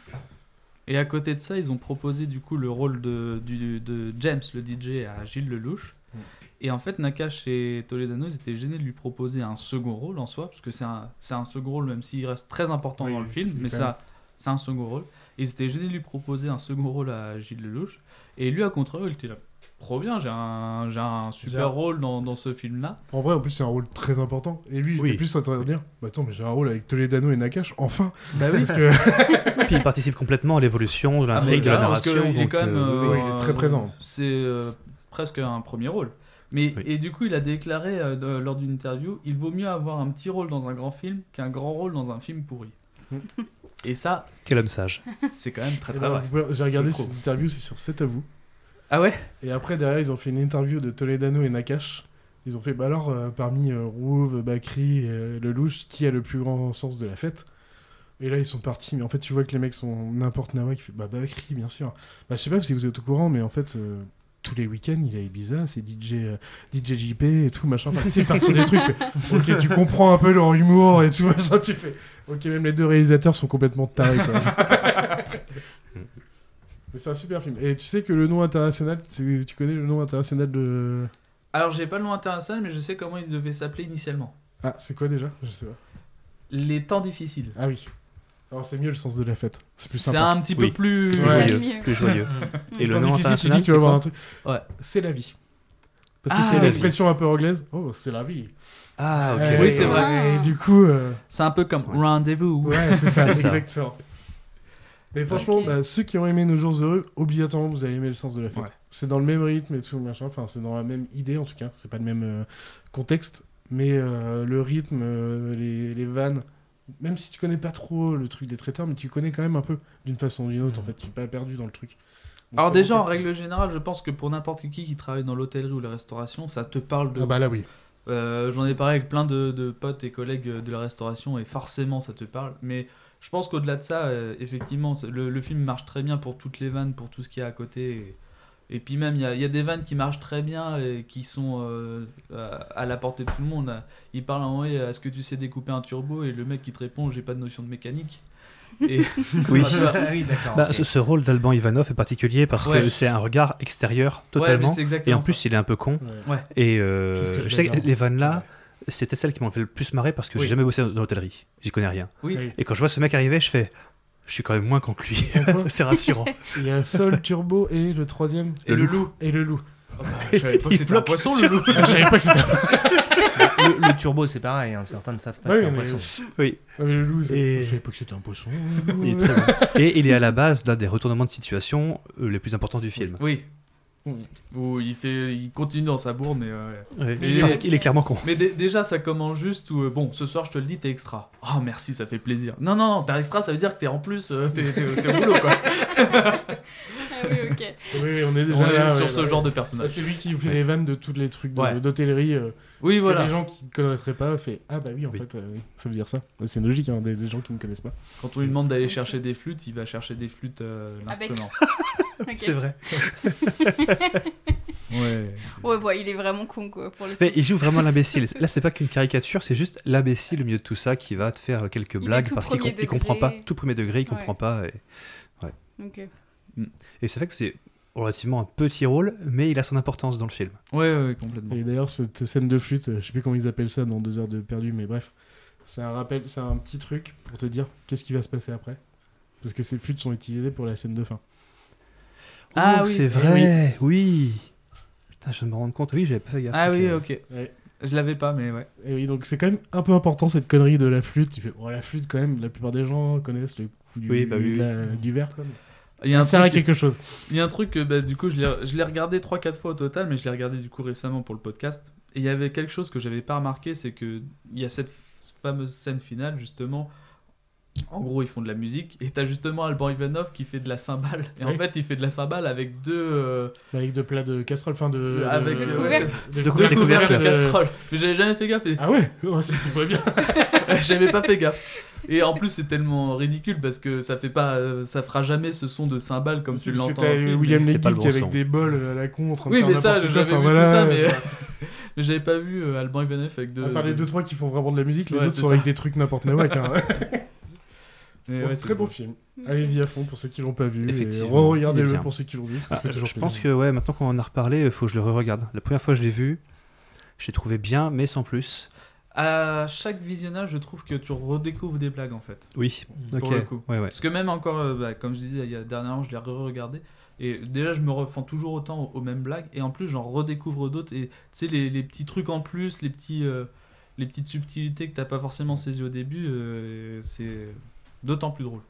Et à côté de ça, ils ont proposé du coup le rôle de, du, de James, le DJ, à Gilles Lelouch. Mm. Et en fait, Nakash et Toledano, ils étaient gênés de lui proposer un second rôle en soi, parce que c'est un, un second rôle, même s'il reste très important Oui, dans le film, mais ça, c'est un second rôle. Et ils étaient gênés de lui proposer un second rôle à Gilles Lelouch. Et lui, à contraire, il était là, trop bien, j'ai un, j'ai un super rôle dans, dans ce film-là. En vrai, en plus, c'est un rôle très important. Et lui, il Oui. était plus en train de dire Bah attends, mais j'ai un rôle avec Toledano et Nakash, enfin Bah oui. Parce que. Puis il participe complètement à l'évolution de Ah, l'intrigue, de la parce narration. qu'il est quand même. euh, oui, il est très présent. C'est euh, presque un premier rôle. Mais, Oui. Et du coup, il a déclaré euh, lors d'une interview il vaut mieux avoir un petit rôle dans un grand film qu'un grand rôle dans un film pourri. et ça, Quel homme sage. c'est quand même très Eh très ben, vrai. vous pouvez- J'ai regardé cette interview, c'est sur 7 à vous. Ah ouais? Et après, derrière, ils ont fait une interview de Toledano et Nakash. Ils ont fait, bah alors, euh, parmi euh, Rouve, Bakri euh, Lelouch, qui a le plus grand sens de la fête? Et là, ils sont partis. Mais en fait, tu vois que les mecs sont n'importe nawa qui fait, bah Bakri, bien sûr. Bah, je sais pas si vous êtes au courant, mais en fait, euh, tous les week-ends, il est à Ibiza, c'est DJ, euh, DJ JP et tout, machin. Enfin, c'est parti des trucs. fais, ok, tu comprends un peu leur humour et tout, machin. Tu fais, ok, même les deux réalisateurs sont complètement tarés, quoi. Mais c'est un super film. Et tu sais que le nom international, tu, tu connais le nom international de. Alors, j'ai pas le nom international, mais je sais comment il devait s'appeler initialement. Ah, c'est quoi déjà? Je sais pas. Les temps difficiles. Ah oui. Alors c'est mieux le sens de la fête. C'est plus C'est sympa. un petit peu Oui. plus. C'est Plus Ouais. joyeux. Plus joyeux. Et le Temps nom difficile, tu dis tu vas voir un c'est truc. Ouais. C'est la vie. Parce que Ah, c'est oui. l'expression un peu anglaise. Oh, c'est la vie. Ah, ok. Euh, Oui, c'est vrai. Et du coup. euh, C'est un peu comme rendez-vous. Ouais, c'est ça, C'est ça. exactement. Mais franchement, Ok. bah, ceux qui ont aimé Nos Jours Heureux, obligatoirement, vous allez aimer le sens de la fête. Ouais. C'est dans le même rythme et tout, machin. Enfin, c'est dans la même idée, en tout cas. C'est pas le même euh, contexte. Mais euh, le rythme, euh, les, les vannes, même si tu connais pas trop le truc des traiteurs, mais tu connais quand même un peu d'une façon ou d'une autre, en fait. Tu es pas perdu dans le truc. Donc, Alors déjà, en règle générale, je pense que pour n'importe qui qui travaille dans l'hôtellerie ou la restauration, ça te parle de... Ah bah là, oui. Euh, J'en ai parlé avec plein de, de potes et collègues de la restauration et forcément ça te parle. Mais je pense qu'au-delà de ça, euh, effectivement, le, le film marche très bien pour toutes les vannes, pour tout ce qu'il y a à côté. Et, et puis même, il y a, il y a des vannes qui marchent très bien et qui sont euh, à, à la portée de tout le monde. Il parle en vrai, est-ce que tu sais découper un turbo? Et le mec qui te répond, j'ai pas de notion de mécanique. Et Oui. Ah oui, d'accord. Bah, ok. ce, rôle d'Alban Ivanov est particulier parce Ouais. que c'est un regard extérieur totalement. et en plus, ça. il est un peu con. Ouais. Et euh, je sais que les vannes là, c'était celles qui m'ont fait le plus marrer parce que Oui. j'ai jamais bossé dans l'hôtellerie. J'y connais rien. Oui. Et quand je vois ce mec arriver, je fais. Je suis quand même moins con que lui. C'est rassurant. Il y a Sol, Turbo et le troisième. Et le loup. Et le loup. Je savais pas que c'était un poisson, le loup. Ah, je savais pas que c'était. le, le turbo, c'est pareil. hein, Certains ne savent pas Ouais, que c'est un poisson. Oui. Ah, mais le loup, Et- je savais pas que c'était un poisson. Il est très bon. Et il est à la base d'un des retournements de situation euh, les plus importants du film. Oui. Où il fait, il continue dans sa bourre, mais euh, ouais. Mais- parce qu'il est clairement con. Mais dé- déjà, ça commence juste où, euh, bon, ce soir, je te le dis, t'es extra. Oh, merci, ça fait plaisir. Non, non, non, t'es extra, ça veut dire que t'es en plus, euh, t'es t'es- t'es au boulot, quoi. Ah oui, ok. Oui, oui, on est déjà On est là. sur ouais, ce ouais. genre de Ah, personnage. C'est lui qui fait Ouais. les vannes de tous les trucs de- Ouais. d'hôtellerie. euh, Oui, que voilà. les gens qui ne connaîtraient pas fait Ah bah oui, en Oui. fait, euh, oui, ça veut dire ça. C'est logique, hein, des, des gens qui ne connaissent pas. Quand on lui demande d'aller chercher des flûtes, il va chercher des flûtes, euh, Avec. l'instrument. C'est vrai. Ouais. Ouais, bon, il est vraiment con, quoi, pour le. Mais il joue vraiment l'imbécile. Là, c'est pas qu'une caricature, c'est juste l'imbécile au milieu de tout ça qui va te faire quelques Il est blagues parce qu'il com- comprend pas. Tout premier degré, il Ouais. comprend pas. Et, Ok. et c'est fait que c'est relativement un petit rôle, mais il a son importance dans le film. Ouais, ouais, complètement. Et d'ailleurs, cette scène de flûte, je sais plus comment ils appellent ça dans deux heures de perdu, mais bref, c'est un rappel, c'est un petit truc pour te dire qu'est-ce qui va se passer après. Parce que ces flûtes sont utilisées pour la scène de fin. Ah Oh, oui. c'est Eh vrai, oui. Putain, je viens de me rendre compte. Oui, j'avais pas fait gaffe. Ah oui, Ok. ok. Ouais. Je l'avais pas, mais ouais. Et oui, donc c'est quand même un peu important cette connerie de la flûte. Tu fais, oh la flûte quand même, la plupart des gens connaissent le coup du, Oui, bah oui, oui. la- du verre quand même. Il y a un Ça sert à truc- quelque chose. Il y a un truc que bah, du coup je l'ai regardé 3-4 fois au total, mais je l'ai regardé du coup récemment pour le podcast. Et il y avait quelque chose que j'avais pas remarqué, c'est que il y a cette fameuse scène finale justement. En gros, ils font de la musique et t'as justement Alban Ivanov qui fait de la cymbale. Et en fait, il fait de la cymbale avec deux. euh, Avec deux plats de casserole, enfin de. avec de, euh, ouais, de de de- casserole. Mais j'avais jamais fait gaffe. Et... Ah ouais? Oh, Si tu vois bien. J'avais pas fait gaffe. Et en plus, c'est tellement ridicule parce que ça fait pas, euh, ça fera jamais ce son de cymbale comme tu l'entends. film. William est bon avec son. des bols à la con en train de Oui, mais ça, j'avais vu voilà, tout ça, euh, mais, mais j'avais pas vu euh, Alban Ivanov avec deux. À part les deux trois qui font vraiment de la musique, les Ouais, autres sont ça. avec des trucs n'importe nawak. Hein. Bon, ouais, très bon film. Allez-y à fond pour ceux qui l'ont pas vu. Regardez-le pour ceux qui l'ont vu. parce que Ah, ça fait toujours je pense que ouais, maintenant qu'on en a reparlé, il faut que je le re-regarde. La première fois que je l'ai vu, j'ai trouvé bien, mais sans plus. À chaque visionnage, je trouve que tu redécouvres des blagues en fait. Oui, Pour ok. le coup. Ouais, ouais. Parce que même encore, euh, bah, comme je disais il y a dernièrement, je l'ai re-regardé. Et déjà, je me refends toujours autant aux, aux mêmes blagues. Et en plus, j'en redécouvre d'autres. Et tu sais, les, les petits trucs en plus, les, petits, euh, les petites subtilités que t'as pas forcément saisies au début, euh, c'est d'autant plus drôle.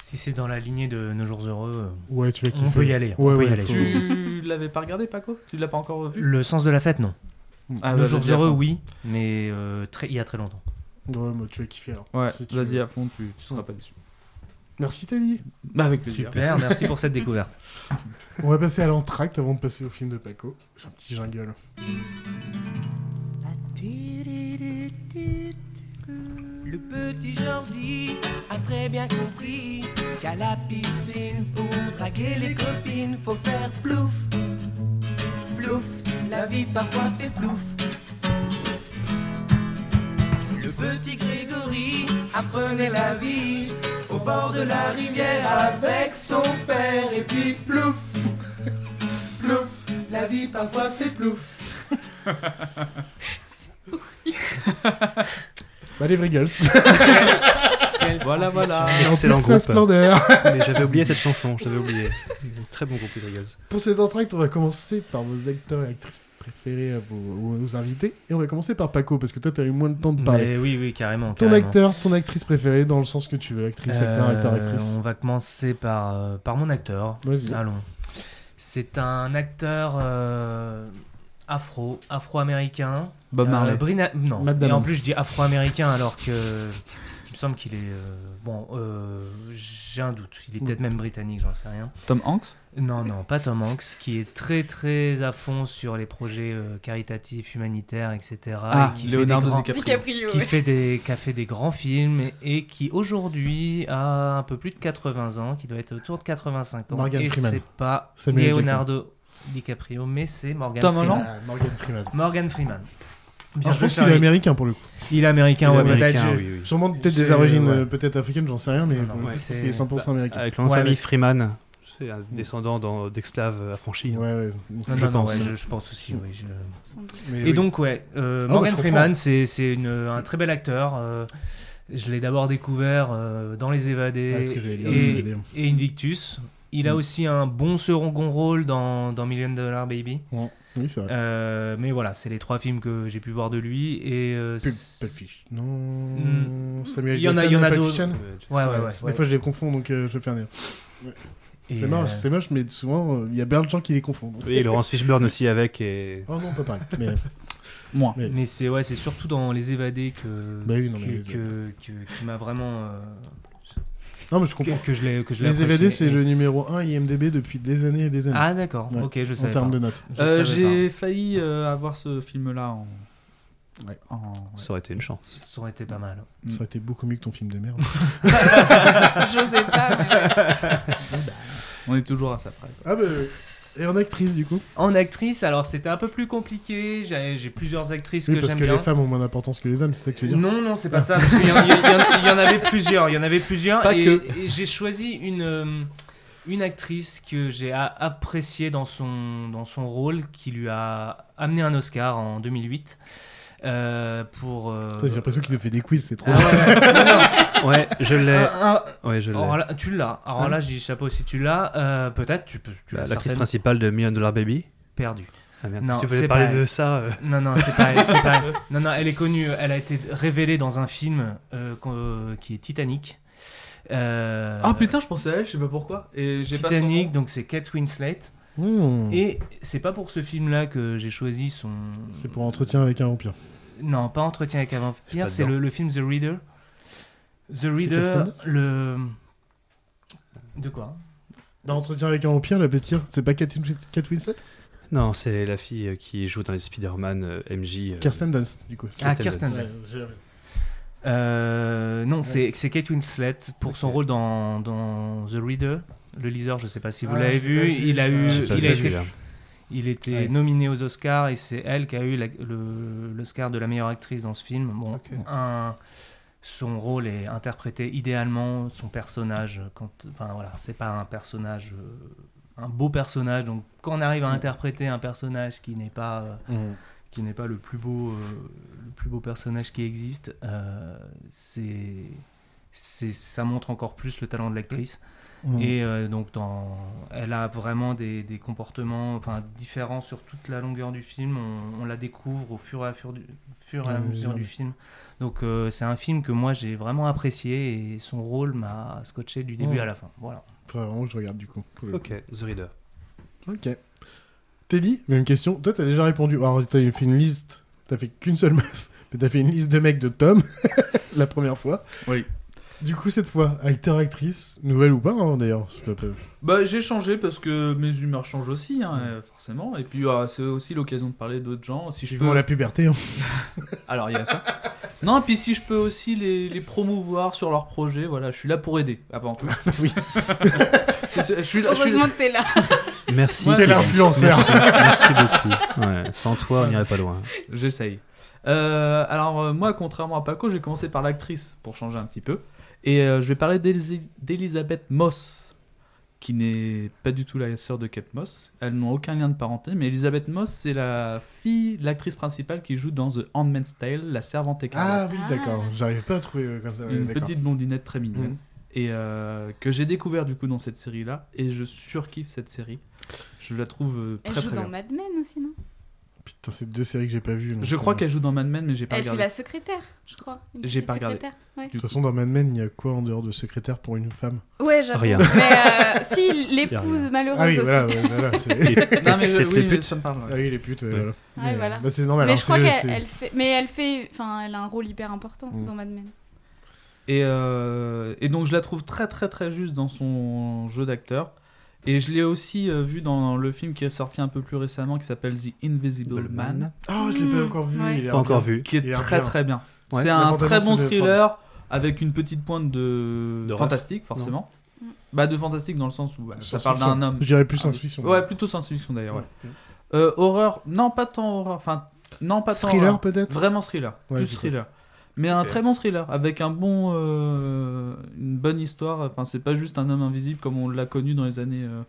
Si c'est dans la lignée de Nos Jours Heureux, Ouais, tu vas on peut y aller. on Ouais, peut y aller. Tu l'avais pas regardé, Paco? Tu l'as pas encore revu? Le sens de la fête, non. Ah, bah, vas-y à Heureux, oui, mais euh, très, il y a très longtemps. Ouais, moi, tu vas kiffer. alors. Ouais, Si tu vas-y à fond, tu, tu seras pas déçu. Merci Teddy. Bah, avec plaisir. Super, merci pour cette découverte. On va passer à l'entracte avant de passer au film de Paco. J'ai un petit jingle. Le petit Jordi a très bien compris qu'à la piscine, pour draguer les copines, faut faire plouf, plouf. La vie parfois fait plouf. Le petit Grégory apprenait la vie au bord de la rivière avec son père. Et puis plouf, plouf. La vie parfois fait plouf. Bah, les. Voilà, voilà. Et en Excellent toute sa groupe. splendeur. Mais j'avais oublié cette chanson, je l'avais oublié. Très bon groupe Rodriguez. Pour cet entracte, on va commencer par vos acteurs et actrices préférés à vos, aux invités. Et on va commencer par Paco, parce que toi, t'as eu moins de temps de parler. Mais oui, oui, carrément. Ton carrément. acteur, ton actrice préférée, dans le sens que tu veux. Actrice, acteur, Euh, acteur, actrice. On va commencer par, euh, par mon acteur. Vas-y. Allons. C'est un acteur euh, afro, afro-américain. Bob Marley. Brina- Non. Et en plus, je dis afro-américain alors que. Il me semble qu'il est. euh, bon, euh, j'ai un doute. Il est peut-être même britannique, j'en sais rien. Tom Hanks? Non, non, pas Tom Hanks, qui est très très à fond sur les projets euh, caritatifs, humanitaires, etc. Ah, et qui Leonardo fait des grands, DiCaprio. qui fait des, qui a fait des grands films et, et qui aujourd'hui a un peu plus de 80 ans, qui doit être autour de 85 ans. Morgan et Freeman. c'est pas Samuel Leonardo DiCaprio, mais c'est Morgan Tom Freeman. Holland? Ah, Morgan Freeman. Morgan Freeman. Alors, je pense qu'il est américain pour le coup. Il est américain, Il est ouais, peut-être. américain, oui, oui. Sûrement peut-être des origines ouais. euh, peut-être africaines, j'en sais rien, mais Non, non, pour le coup, ouais, je pense c'est- qu'il est 100% américain. Avec Ouais, famille Freeman, c'est un descendant d'esclaves affranchis. Ouais, ouais. Non, Je non, non, pense. ouais, je, je pense aussi, oui. je- Mais Et oui. donc, ouais, euh, Ah, bah, Morgan. Freeman, c'est c'est une- un très bel acteur. euh, je l'ai d'abord découvert euh, dans Les Évadés Ah, et, Évadés. et Invictus. Il a Mm. aussi un bon second rôle dans, dans Million Dollar Baby. Oui, c'est vrai. Euh, mais voilà, c'est les trois films que j'ai pu voir de lui. Et euh, Pulp c'est- Pulp Fiction. Non. Mm. Samuel Il y en a- Jackson il y en a d'autres. Ouais, ouais, ouais, ouais. Des fois, je les confonds, donc euh, je vais faire dire. C'est moche, euh, c'est moche, mais souvent, euh, il y a bien de gens qui les confondent. Oui, et Laurence Fishburne aussi avec. Et... Oh non, on peut pas. Mais... Moi. Mais- Mais c'est ouais, c'est surtout dans Les Évadés que, Bah oui, non, mais que- Les que- que- qui m'a vraiment. Non, mais je comprends. que je l'ai que je Les apprécié. c'est le numéro 1 IMDB depuis des années et des années. Ah d'accord, Ouais, ok, je En savais termes de notes. Euh, J'ai failli euh, avoir ce film-là en. Ouais. en- ouais. Ça aurait été une chance. Ça aurait été pas mal. Ça aurait été beaucoup mieux que ton film de merde. Je sais pas. mais- On est toujours à ça près. ah bah. Et en actrice, du coup En actrice, alors c'était un peu plus compliqué. J'ai plusieurs actrices Oui, que parce j'aime que bien. les femmes ont moins d'importance que les hommes, c'est ça que tu veux dire Non, non, c'est pas ça. Parce qu'il y, en- y y avait plusieurs. Il y en avait plusieurs. Pas et que. et j'ai choisi une, euh, une actrice que j'ai appréciée dans son, dans son rôle, qui lui a amené un Oscar en 2008. euh, pour. euh, J'ai l'impression qu'il nous fait des quiz, c'est trop. Ah ouais, ouais. Non, non. Ouais, je l'ai. Un- un- Ouais, je l'ai. Alors là, tu l'as. Alors Hein là, je dis chapeau si tu l'as. Euh, Peut-être, tu peux. Tu La- l'as L'actrice principale de Million Dollar Baby. perdu. Ah merde, Non, tu voulais parler pas de ça euh. Non, non, c'est pas elle, c'est pas elle. Non, non, elle est connue. Elle a été révélée dans un film euh, qui est Titanic. Euh, Ah putain, je pensais à elle, je sais pas pourquoi. Et j'ai pas son Titanic, donc c'est Kate Winslet. Mmh. Et c'est pas pour ce film-là que j'ai choisi son. C'est pour entretien avec un vampire. Non, pas Entretien avec un vampire, c'est le film The Reader. The Reader, Dunst le. De quoi? Dans entretien avec un vampire, la petite, c'est pas Kate Winslet- Kate Winslet? Non, c'est la fille euh, qui joue dans les Spider-Man euh, MJ. euh, Kirsten Dunst, du coup. Ah, Kirsten Kirsten Dunst. Dunst. Euh, non, c'est c'est Kate Winslet pour son rôle dans, dans The Reader, le liseur. Je sais pas si vous Ah, l'avez vu. vu Il a eu, il a été, il était Ouais. nominé aux Oscars et c'est elle qui a eu l'Oscar de la meilleure actrice dans ce film. Bon, Ok. un- son rôle est interprété idéalement, son personnage. Quand, enfin voilà, c'est pas un personnage, euh, un beau personnage. Donc quand on arrive à interpréter un personnage qui n'est pas euh, Mmh. qui n'est pas le plus beau, euh, le plus beau personnage qui existe, c'est, c'est, ça montre encore plus le talent de l'actrice. Mmh. Et donc, dans, elle a vraiment des, des comportements enfin, différents sur toute la longueur du film. On, on la découvre au fur et à, fur du, fur et à mesure du film. Donc, euh, c'est un film que moi j'ai vraiment apprécié et son rôle m'a scotché du début Mmh. à la fin. Voilà. Vraiment je regarde, du coup. Ok, The Reader. Ok. Teddy, même question. Toi, t'as déjà répondu. Alors, t'as fait une liste. T'as fait qu'une seule meuf. Mais t'as fait une liste de mecs de Tom. la première fois. Oui. Du coup, cette fois, acteur, actrice, nouvelle ou pas, hein, d'ailleurs. s'il te plaît? Bah, j'ai changé parce que mes humeurs changent aussi, hein, forcément. Et puis, ah, c'est aussi l'occasion de parler d'autres gens. Si je peux... la puberté. hein. Alors, il y a ça. non, et puis si je peux aussi les, les promouvoir sur leurs projets, voilà, je suis là pour aider, avant tout. oui. Ce- je suis là- je suis- Heureusement que t'es là. Merci. Ouais, Quel mais- influenceur. Merci, merci beaucoup. Ouais, sans toi, on n'irait pas loin. J'essaye. Euh, alors, euh, moi, contrairement à Paco, j'ai commencé par l'actrice, pour changer un petit peu. Et euh, je vais parler d'Elisabeth Moss, qui n'est pas du tout la sœur de Kate Moss. Elles n'ont aucun lien de parenté, mais Elisabeth Moss, c'est la fille, l'actrice principale qui joue dans The Handmaid's Tale, la servante Ah écarlate. oui, d'accord. J'arrive pas à trouver euh, comme ça. Une petite blondinette très mignonne. Mhm. Et euh, que j'ai découvert du coup dans cette série-là. Et je surkiffe cette série. Je la trouve euh, Elle très joue très dans bien. Mad Men aussi, non? Putain, c'est deux séries que j'ai pas vues. donc, Je crois euh, qu'elle joue dans Mad Men, mais j'ai pas Elle fait regardé. la secrétaire, je crois. Une J'ai petite pas regardé. secrétaire, ouais. De toute façon, dans Mad Men, il y a quoi en dehors de secrétaire pour une femme? Ouais, j'avoue. Rien. Mais euh, si, l'épouse malheureuse Ah oui, aussi. voilà, ouais, voilà, c'est- Non, mais je- Peut-être oui, les mais putes. ça me parle, ouais. Ah oui, les putes, ouais, voilà. Ouais, Mais, voilà. bah, c'est normal. mais alors, je crois c'est- qu'elle c'est- elle fait, mais elle fait, enfin, elle a un rôle hyper important Mm. dans Mad Men. Et, euh, et donc je la trouve très très très juste dans son jeu d'acteur. Et je l'ai aussi euh, vu dans le film qui est sorti un peu plus récemment qui s'appelle The Invisible Man. Oh, je l'ai pas encore vu. Ouais. il a l'air Pas encore bien. vu. Qui est très bien. très bien. Ouais. C'est un très bon thriller avec une petite pointe de fantastique forcément. Mm. Bah de fantastique dans le sens où bah, ça parle d'un homme. Je dirais plus Ah, science-fiction. Ouais, plutôt science-fiction d'ailleurs. Ouais. Ouais. Euh, horreur, non pas tant horreur, enfin non pas tant Thriller, peut-être? Vraiment thriller, Ouais, plus thriller. Mais un très bon thriller avec un bon, euh, une bonne histoire. Enfin c'est pas juste un homme invisible comme on l'a connu dans les années euh,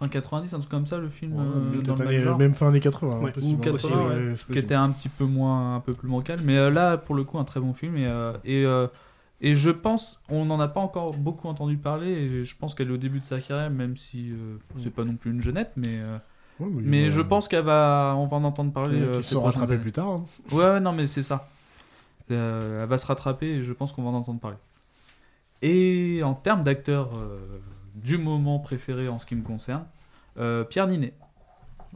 fin 90, un truc comme ça le film. Ouais, euh, dans le même année- même fin années 80. Ouais. hein, possible, Ou hein, 80, aussi, ouais, ouais, qui était un petit peu moins, un peu plus bancal. Mais euh, là, pour le coup, un très bon film. Et, euh, et, euh, et je pense, on n'en a pas encore beaucoup entendu parler. Et je pense qu'elle est au début de sa carrière, même si euh, c'est pas non plus une jeunette. Mais, euh, Ouais, mais, mais je pense qu'elle va, on va en entendre parler. qui se sont prochaines rattrapés années. plus tard. hein. Ouais, ouais, non, mais c'est ça. Euh, elle va se rattraper et je pense qu'on va en entendre parler. Et en termes d'acteur euh, du moment préféré en ce qui me concerne, euh, Pierre Ninet.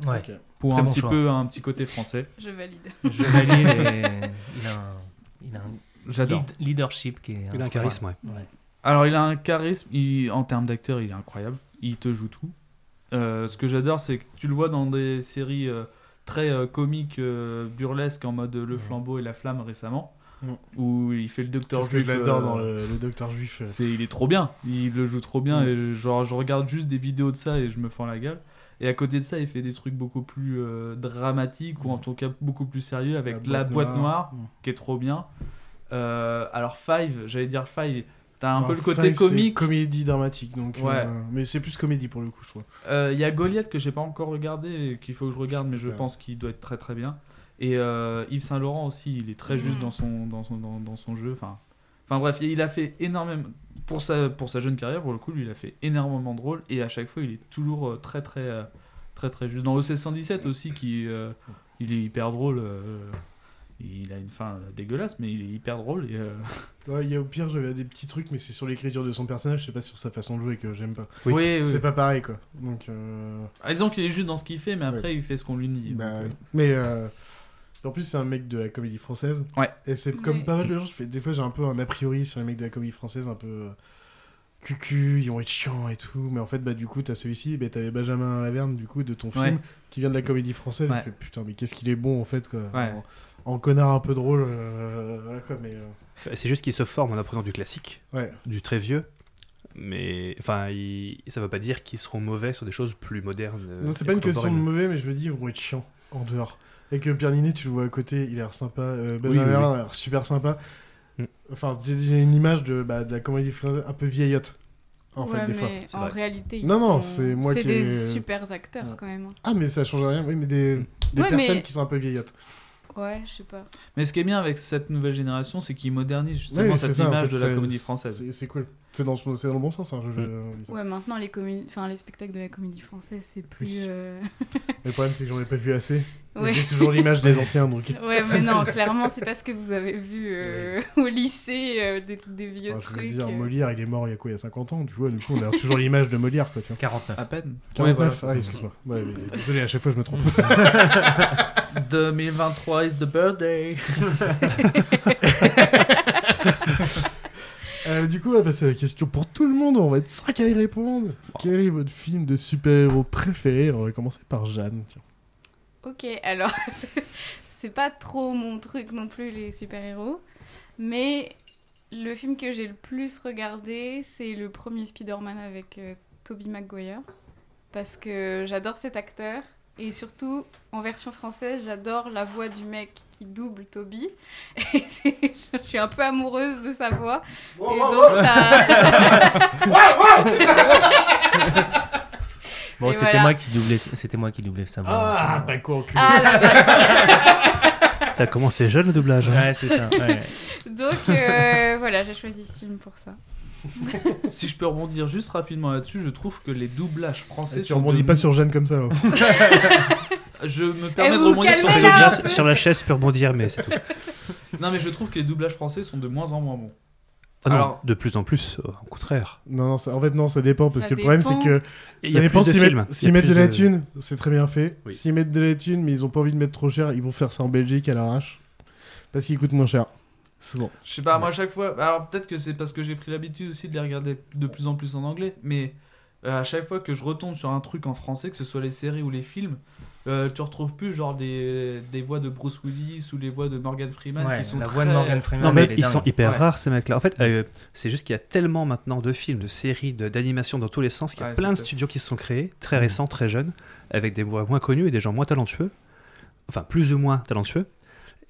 Ouais. Pour Très un bon petit choix. peu un petit côté français. Je valide. Je valide et il a un, il a un J'adore. lead- leadership qui est. Il a un charisme, ouais. Ouais. Alors, il a un charisme, il- en termes d'acteur, il est incroyable. Il te joue tout. Euh, ce que j'adore, c'est que tu le vois dans des séries euh, très euh, comiques, euh, burlesques, en mode Le Flambeau et La Flamme récemment, Mm. où il fait le docteur que juif. je l'adore euh, dans le, le docteur juif. euh. c'est, il est trop bien. Il le joue trop bien. Mm. Et je- genre, je regarde juste des vidéos de ça et je me fends la gueule. Et à côté de ça, il fait des trucs beaucoup plus euh, dramatiques ou en tout cas beaucoup plus sérieux avec La La, boîte noire. noire, Mm. qui est trop bien. Alors Five, j'allais dire Five, t'as un Alors, peu le côté Five, comique. Comédie dramatique, donc. Ouais. mais c'est plus comédie pour le coup, je trouve. Euh, Il y a Goliath que j'ai pas encore regardé et qu'il faut que je regarde, mais je pense qu'il doit être très très bien. Et euh, Yves Saint Laurent aussi, il est très juste Mhm. dans son dans son dans, dans son jeu. Enfin, enfin bref, il a fait énormément pour sa pour sa jeune carrière pour le coup, lui il a fait énormément de rôles et à chaque fois il est toujours euh, très très euh, très très juste. Dans OC 117 aussi, qui euh, il est hyper drôle. euh, il a une fin dégueulasse, mais il est hyper drôle et euh, Ouais, il y a au pire, j'avais des petits trucs, mais c'est sur l'écriture de son personnage, c'est pas sur sa façon de jouer que j'aime pas. Oui. Oui, c'est oui. pas pareil, quoi. Donc. euh, ah, disons qu'il est juste dans ce qu'il fait, mais après Ouais. il fait ce qu'on lui dit. Bah, donc. Mais euh, en plus, c'est un mec de la comédie française. Ouais. Et c'est comme Ouais. pas mal de gens, je fais, des fois j'ai un peu un a priori sur les mecs de la comédie française, un peu euh, cucu, ils vont être chiants et tout. Mais en fait, bah, du coup, t'as celui-ci, bah, t'avais Benjamin Laverne, du coup, de ton film, Ouais. qui vient de la comédie française. Ouais. Je fais, putain, mais qu'est-ce qu'il est bon en fait, quoi. Ouais. En, en connard un peu drôle, euh, voilà quoi, mais. euh, C'est juste qu'il se forme en apprenant du classique, ouais. du très vieux. Mais enfin, il... ça veut pas dire qu'ils seront mauvais sur des choses plus modernes. euh, Non, c'est et pas une question de contemporaines. mauvais, mais je me dis, ils vont être chiants en dehors. Et que Pierre Ninet, tu le vois à côté, il a l'air sympa. Euh, Benjamin oui, oui. A l'air super sympa. Mm. Enfin, j'ai une image de, bah, de la comédie française un peu vieillotte. En ouais, fait, des mais fois. en vrai. réalité, ils Non, non, sont- c'est moi c'est qui des ai- super acteurs Ouais. quand même. hein. Ah, mais ça change rien. Oui, mais des, des Ouais, personnes mais- qui sont un peu vieillottes. Ouais, je sais pas. Mais ce qui est bien avec cette nouvelle génération, c'est qu'ils modernisent justement Ouais, cette c'est en image fait, de la c'est- comédie française. C'est c'est cool. C'est dans, ce- le bon sens. Hein, je- je- Ouais, maintenant les comé- enfin les spectacles de la comédie française, c'est plus. Oui. euh, Le problème, c'est que j'en ai pas vu assez. Ouais. J'ai toujours l'image des anciens, donc. ouais, mais non, clairement, c'est parce que vous avez vu euh, au lycée euh, des, des vieux Alors, je veux trucs. dire. Molière, il est mort il y a quoi Il y a 50 ans, tu vois. Du coup, on a toujours l'image de Molière, quoi. Tu vois. 49. À peine. 49, Ouais, ah, excuse-moi. Ouais, désolé, à chaque fois, je me trompe. 2023 is the birthday. Du coup, on va passer à la question pour tout le monde. On va être 5 à y répondre. Quel est votre film de super-héros préféré? On va commencer par Jeanne. Tiens. Ok, alors, c'est pas trop mon truc non plus, les super-héros. Mais le film que j'ai le plus regardé, c'est le premier Spider-Man avec euh, Tobey Maguire. Parce que j'adore cet acteur. Et surtout, en version française, j'adore la voix du mec qui double Toby. Et je suis un peu amoureuse de sa voix. Et donc ça... Bon, c'était voilà. moi qui doublais, c'était moi qui doublais ça. Ah, bah quoi, enculé. Ah la. T'as commencé jeune le doublage. hein. Ouais, c'est ça. ouais. Donc euh, voilà, j'ai choisi ce film pour ça. Si je peux rebondir juste rapidement là-dessus, je trouve que les doublages français. Et tu sont rebondis de- pas sur Jeanne comme ça. oh. Je me permets de rebondir sur. Sur la chaise, peux rebondir, mais c'est tout. Non, mais je trouve que les doublages français sont de moins en moins bons. Ah non, Alors- de plus en plus, euh, au contraire. Non, non, ça- en fait, non, ça dépend. Parce Ça que le problème, c'est que ça a dépend s'ils mettent, s'ils de la thune, c'est très bien fait. Oui. S'ils mettent de la thune, mais ils ont pas envie de mettre trop cher, ils vont faire ça en Belgique à l'arrache. Parce qu'ils coûtent moins cher. Souvent. Je sais pas, moi à chaque fois. Alors peut-être que c'est parce que j'ai pris l'habitude aussi de les regarder de plus en plus en anglais, mais euh, à chaque fois que je retombe sur un truc en français, que ce soit les séries ou les films, euh, tu retrouves plus genre des, des voix de Bruce Willis ou les voix de Morgan Freeman Ouais, qui sont la très... voix de Morgan Freeman. Non, mais ils dingue. sont hyper Ouais. rares ces mecs-là. En fait, euh, c'est juste qu'il y a tellement maintenant de films, de séries, d'animations dans tous les sens qu'il y a Ouais, plein de studios qui se sont créés, très récents, très jeunes, avec des voix moins connues et des gens moins talentueux. Enfin, plus ou moins talentueux.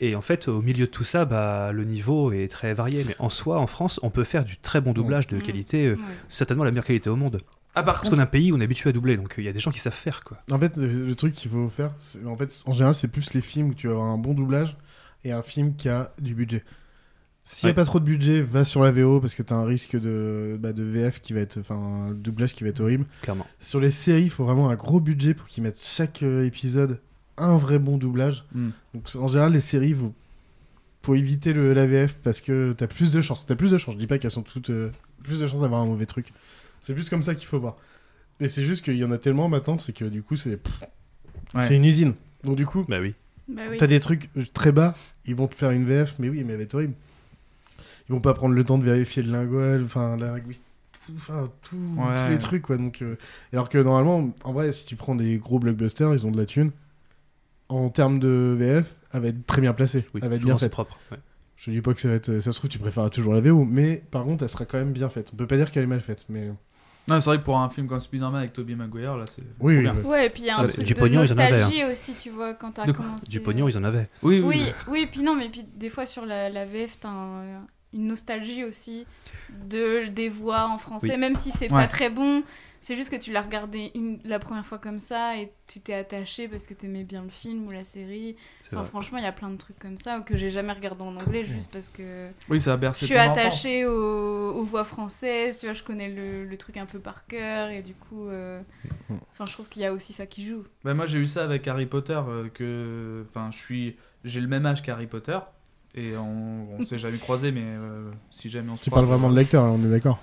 Et en fait, au milieu de tout ça, bah, le niveau est très varié. Mais en soi, en France, on peut faire du très bon doublage de Mm. qualité, euh, certainement la meilleure qualité au monde. Ah par Parce contre, qu'on a un pays où on est habitué à doubler, donc euh, il y a des gens qui savent faire quoi. En fait, le, le truc qu'il faut faire, c'est- en fait, en général, c'est plus les films où tu vas avoir un bon doublage et un film qui a du budget. S'il n'y a pas trop de budget, va sur la VO parce que tu as un risque de, bah, de VF qui va être. Enfin, un doublage qui va être horrible. Clairement. Sur les séries, il faut vraiment un gros budget pour qu'ils mettent chaque euh, épisode un vrai bon doublage. Hmm. Donc, en général, les séries, vous faut éviter le, la VF parce que t'as plus de chances. T'as plus de chances. Je dis pas qu'elles sont toutes euh, plus de chances d'avoir un mauvais truc. C'est plus comme ça qu'il faut voir. Mais c'est juste qu'il y en a tellement maintenant, c'est que du coup, c'est Ouais. c'est une usine. Donc du coup, Bah oui. Bah oui. t'as des trucs très bas, ils vont te faire une VF, mais oui, mais elle va être horrible. Ils vont pas prendre le temps de vérifier le lingual, enfin la linguiste, tout- enfin tout, Ouais. tous les trucs quoi. Donc, euh, alors que normalement, en vrai, si tu prends des gros blockbusters, ils ont de la thune. En termes de VF, elle va être très bien placée. Oui, elle va être bien c'est faite. propre. ouais. Je dis pas que ça va être. Ça se trouve, tu préfères toujours la VO, mais par contre, elle sera quand même bien faite. On peut pas dire qu'elle est mal faite, mais. Non, c'est vrai que pour un film comme Spider-Man avec Tobey Maguire, là c'est. Oui, oui, bien. ouais. Et puis il y a un Ah, truc du de pognon, ils en avaient, hein. aussi, tu vois, quand t'as commencé. Du pognon, ils en avaient. Oui, oui. Oui, oui, puis non, mais puis des fois sur la, la VF, t'as un- une nostalgie aussi de, des voix en français, Oui. même si c'est Ouais. pas très bon. C'est juste que tu l'as regardé une, la première fois comme ça et tu t'es attaché parce que t'aimais bien le film ou la série. Enfin, franchement, il y a plein de trucs comme ça que j'ai jamais regardé en anglais juste parce que Oui, ça a je bercé suis ton enfance. attachée aux, aux voix françaises, tu vois, je connais le, le truc un peu par cœur et du coup, euh, enfin, je trouve qu'il y a aussi ça qui joue. Bah, moi j'ai eu ça avec Harry Potter euh, que enfin je suis j'ai le même âge qu'Harry Potter et on, on s'est jamais croisé mais euh, si jamais on se Tu croise, parles vraiment de l'acteur, là, on est d'accord.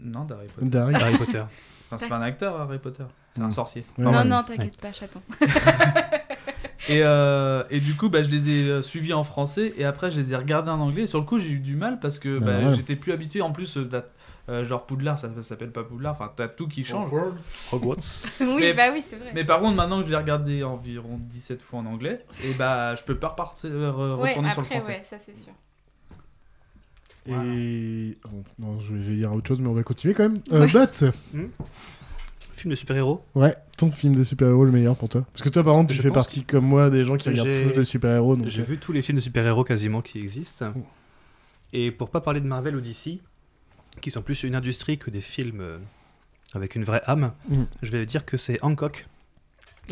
Non d'Harry Potter D'Harry. Harry Potter. enfin c'est pas un acteur Harry Potter c'est un sorcier Ouais, non, non, t'inquiète pas, chaton. et, euh, et du coup bah, je les ai euh, suivis en français et après je les ai regardés en anglais et sur le coup j'ai eu du mal parce que Bah, bah, ouais. j'étais plus habitué en plus euh, t'as- euh, genre Poudlard ça, ça s'appelle pas Poudlard enfin t'as tout qui change Hogwarts. oui, Mais- bah oui, c'est vrai. mais par contre maintenant que je l'ai regardé environ 17 fois en anglais et bah je peux pas repartir euh, Ouais, retourner sur le après, français ouais, ça c'est sûr. Et. bon, non, je vais dire autre chose, mais on va continuer quand même. Euh, Ouais. Bat Film de super-héros Ouais, ton film de super-héros le meilleur pour toi Parce que toi, par contre, tu Je fais partie comme moi des gens qui regardent tous de super-héros. J'ai euh, vu tous les films de super-héros quasiment qui existent. Et pour pas parler de Marvel ou DC, qui sont plus une industrie que des films euh, avec une vraie âme, Mm. je vais dire que c'est Hancock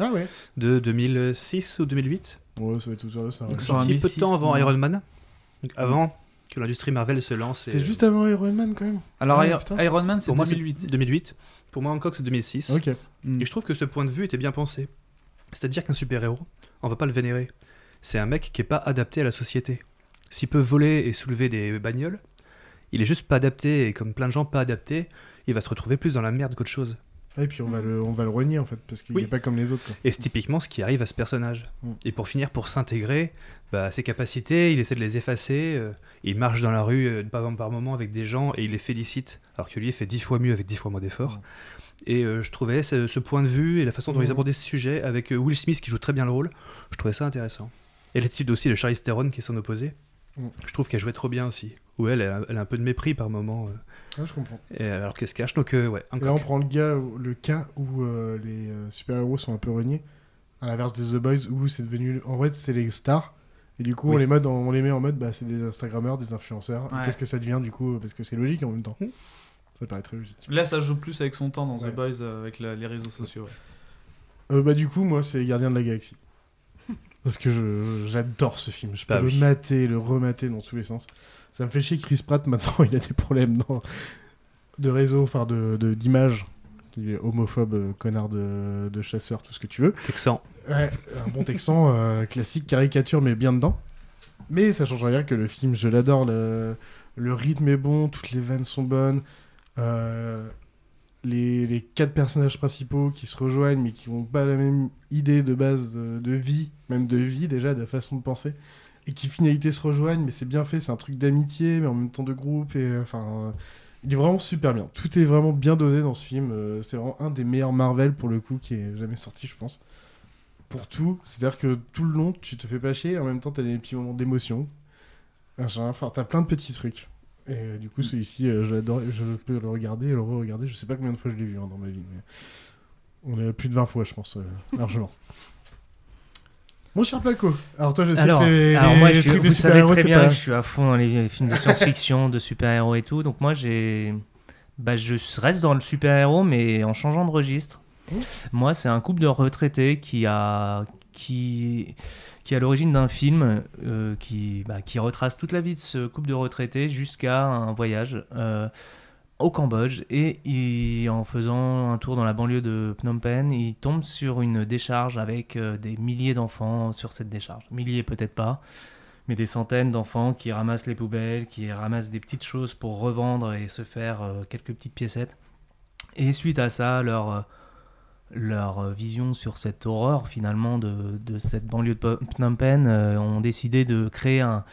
Ah ouais de 2006 ou 2008. Ouais, ça va être tout ça. ça, ouais. Donc, Sur un Sorti peu de 2006, temps avant ouais. Iron Man. Donc avant que l'industrie Marvel se lance. C'était et, juste avant Iron Man quand même. alors Ah, Iron- Man c'est Pour moi, c'est 2008 2008. Pour moi, Hancock, c'est 2006. Ok. Mm. Et je trouve que ce point de vue était bien pensé. C'est-à-dire qu'un super-héros, on va pas le vénérer. C'est un mec qui est pas adapté à la société. S'il peut voler et soulever des bagnoles, il est juste pas adapté, et comme plein de gens pas adaptés, il va se retrouver plus dans la merde qu'autre chose. Et puis on va le, on va le renier en fait, parce qu'il Oui. est pas comme les autres. quoi. Et c'est typiquement ce qui arrive à ce personnage. Mm. Et pour finir, pour s'intégrer, bah, ses capacités, il essaie de les effacer, euh, il marche dans la rue euh, par, moments avec des gens et il les félicite, alors que lui il fait dix fois mieux avec dix fois moins d'efforts. Et euh, je trouvais ce, ce point de vue et la façon dont ils Mm. abordaient ce sujet avec euh, Will Smith qui joue très bien le rôle, je trouvais ça intéressant. Et l'attitude aussi de Charlize Theron qui est son opposé, Mm. je trouve qu'elle jouait trop bien aussi. Où elle, elle a, elle a un peu de mépris par moment, euh, Ah, je comprends. et alors qu'elle se cache. Donc euh, ouais, là, on prend le, gars, où- le cas où euh, les euh, super-héros sont un peu reniés, à l'inverse de The Boys, où c'est devenu. En fait, c'est les stars. Et du coup, on, les mode, on les met en mode, bah, c'est des Instagrammeurs, des influenceurs. Ouais. Qu'est-ce que ça devient du coup Parce que c'est logique en même temps. Ça paraît très logique. Là, ça joue plus avec son temps dans Ouais. The Boys euh, avec la- les réseaux sociaux. ouais. Euh, bah du coup, moi, c'est Gardien de la Galaxie. Parce que j'adore ce film. Je peux Bah le oui. mater, le remater dans tous les sens. Ça me fait chier que Chris Pratt, maintenant, il a des problèmes dans- de réseau, enfin de de- d'image. Il est homophobe, euh, connard de, de chasseur, tout ce que tu veux. Texan. Ouais, un bon texan euh, classique, caricature, mais bien dedans. Mais ça change rien que le film, je l'adore. Le, le rythme est bon, toutes les vannes sont bonnes. Euh, les, quatre personnages principaux qui se rejoignent, mais qui n'ont pas la même idée de base de, vie, même de vie déjà, de façon de penser, et qui finalité se rejoignent, mais c'est bien fait, c'est un truc d'amitié, mais en même temps de groupe, et euh, enfin. il est vraiment super bien. Tout est vraiment bien dosé dans ce film. euh, c'est vraiment un des meilleurs Marvel pour le coup qui est jamais sorti, je pense pour tout. C'est-à-dire que tout le long, tu te fais pas chier, et en même temps, t'as des petits moments d'émotion. Enfin, t'as plein de petits trucs. Et euh, du coup, celui-ci, euh, j'adore, je peux le regarder et le re-regarder. Je sais pas combien de fois je l'ai vu hein, dans ma vie, mais on est à plus de 20 fois, je pense, euh, largement. Mon cher Paco, alors toi, je sais alors, que les, alors les moi, je suis, trucs vous super-héros, très bien pas... que je suis à fond dans les films de science-fiction, de super-héros et tout. Donc moi, j'ai, bah, je reste dans le super-héros, mais en changeant de registre. Mmh. Moi, c'est un couple de retraités qui a, qui, qui est à l'origine d'un film euh, qui, bah, qui retrace toute la vie de ce couple de retraités jusqu'à un voyage. euh, au Cambodge et en faisant un tour dans la banlieue de Phnom Penh, il tombe sur une décharge avec euh, des milliers d'enfants sur cette décharge. Milliers peut-être pas, mais des centaines d'enfants qui ramassent les poubelles, qui ramassent des petites choses pour revendre et se faire quelques petites piécettes. Et suite à ça, leur, leur vision sur cette horreur finalement de, de cette banlieue de Phnom Penh euh, ont décidé de créer un,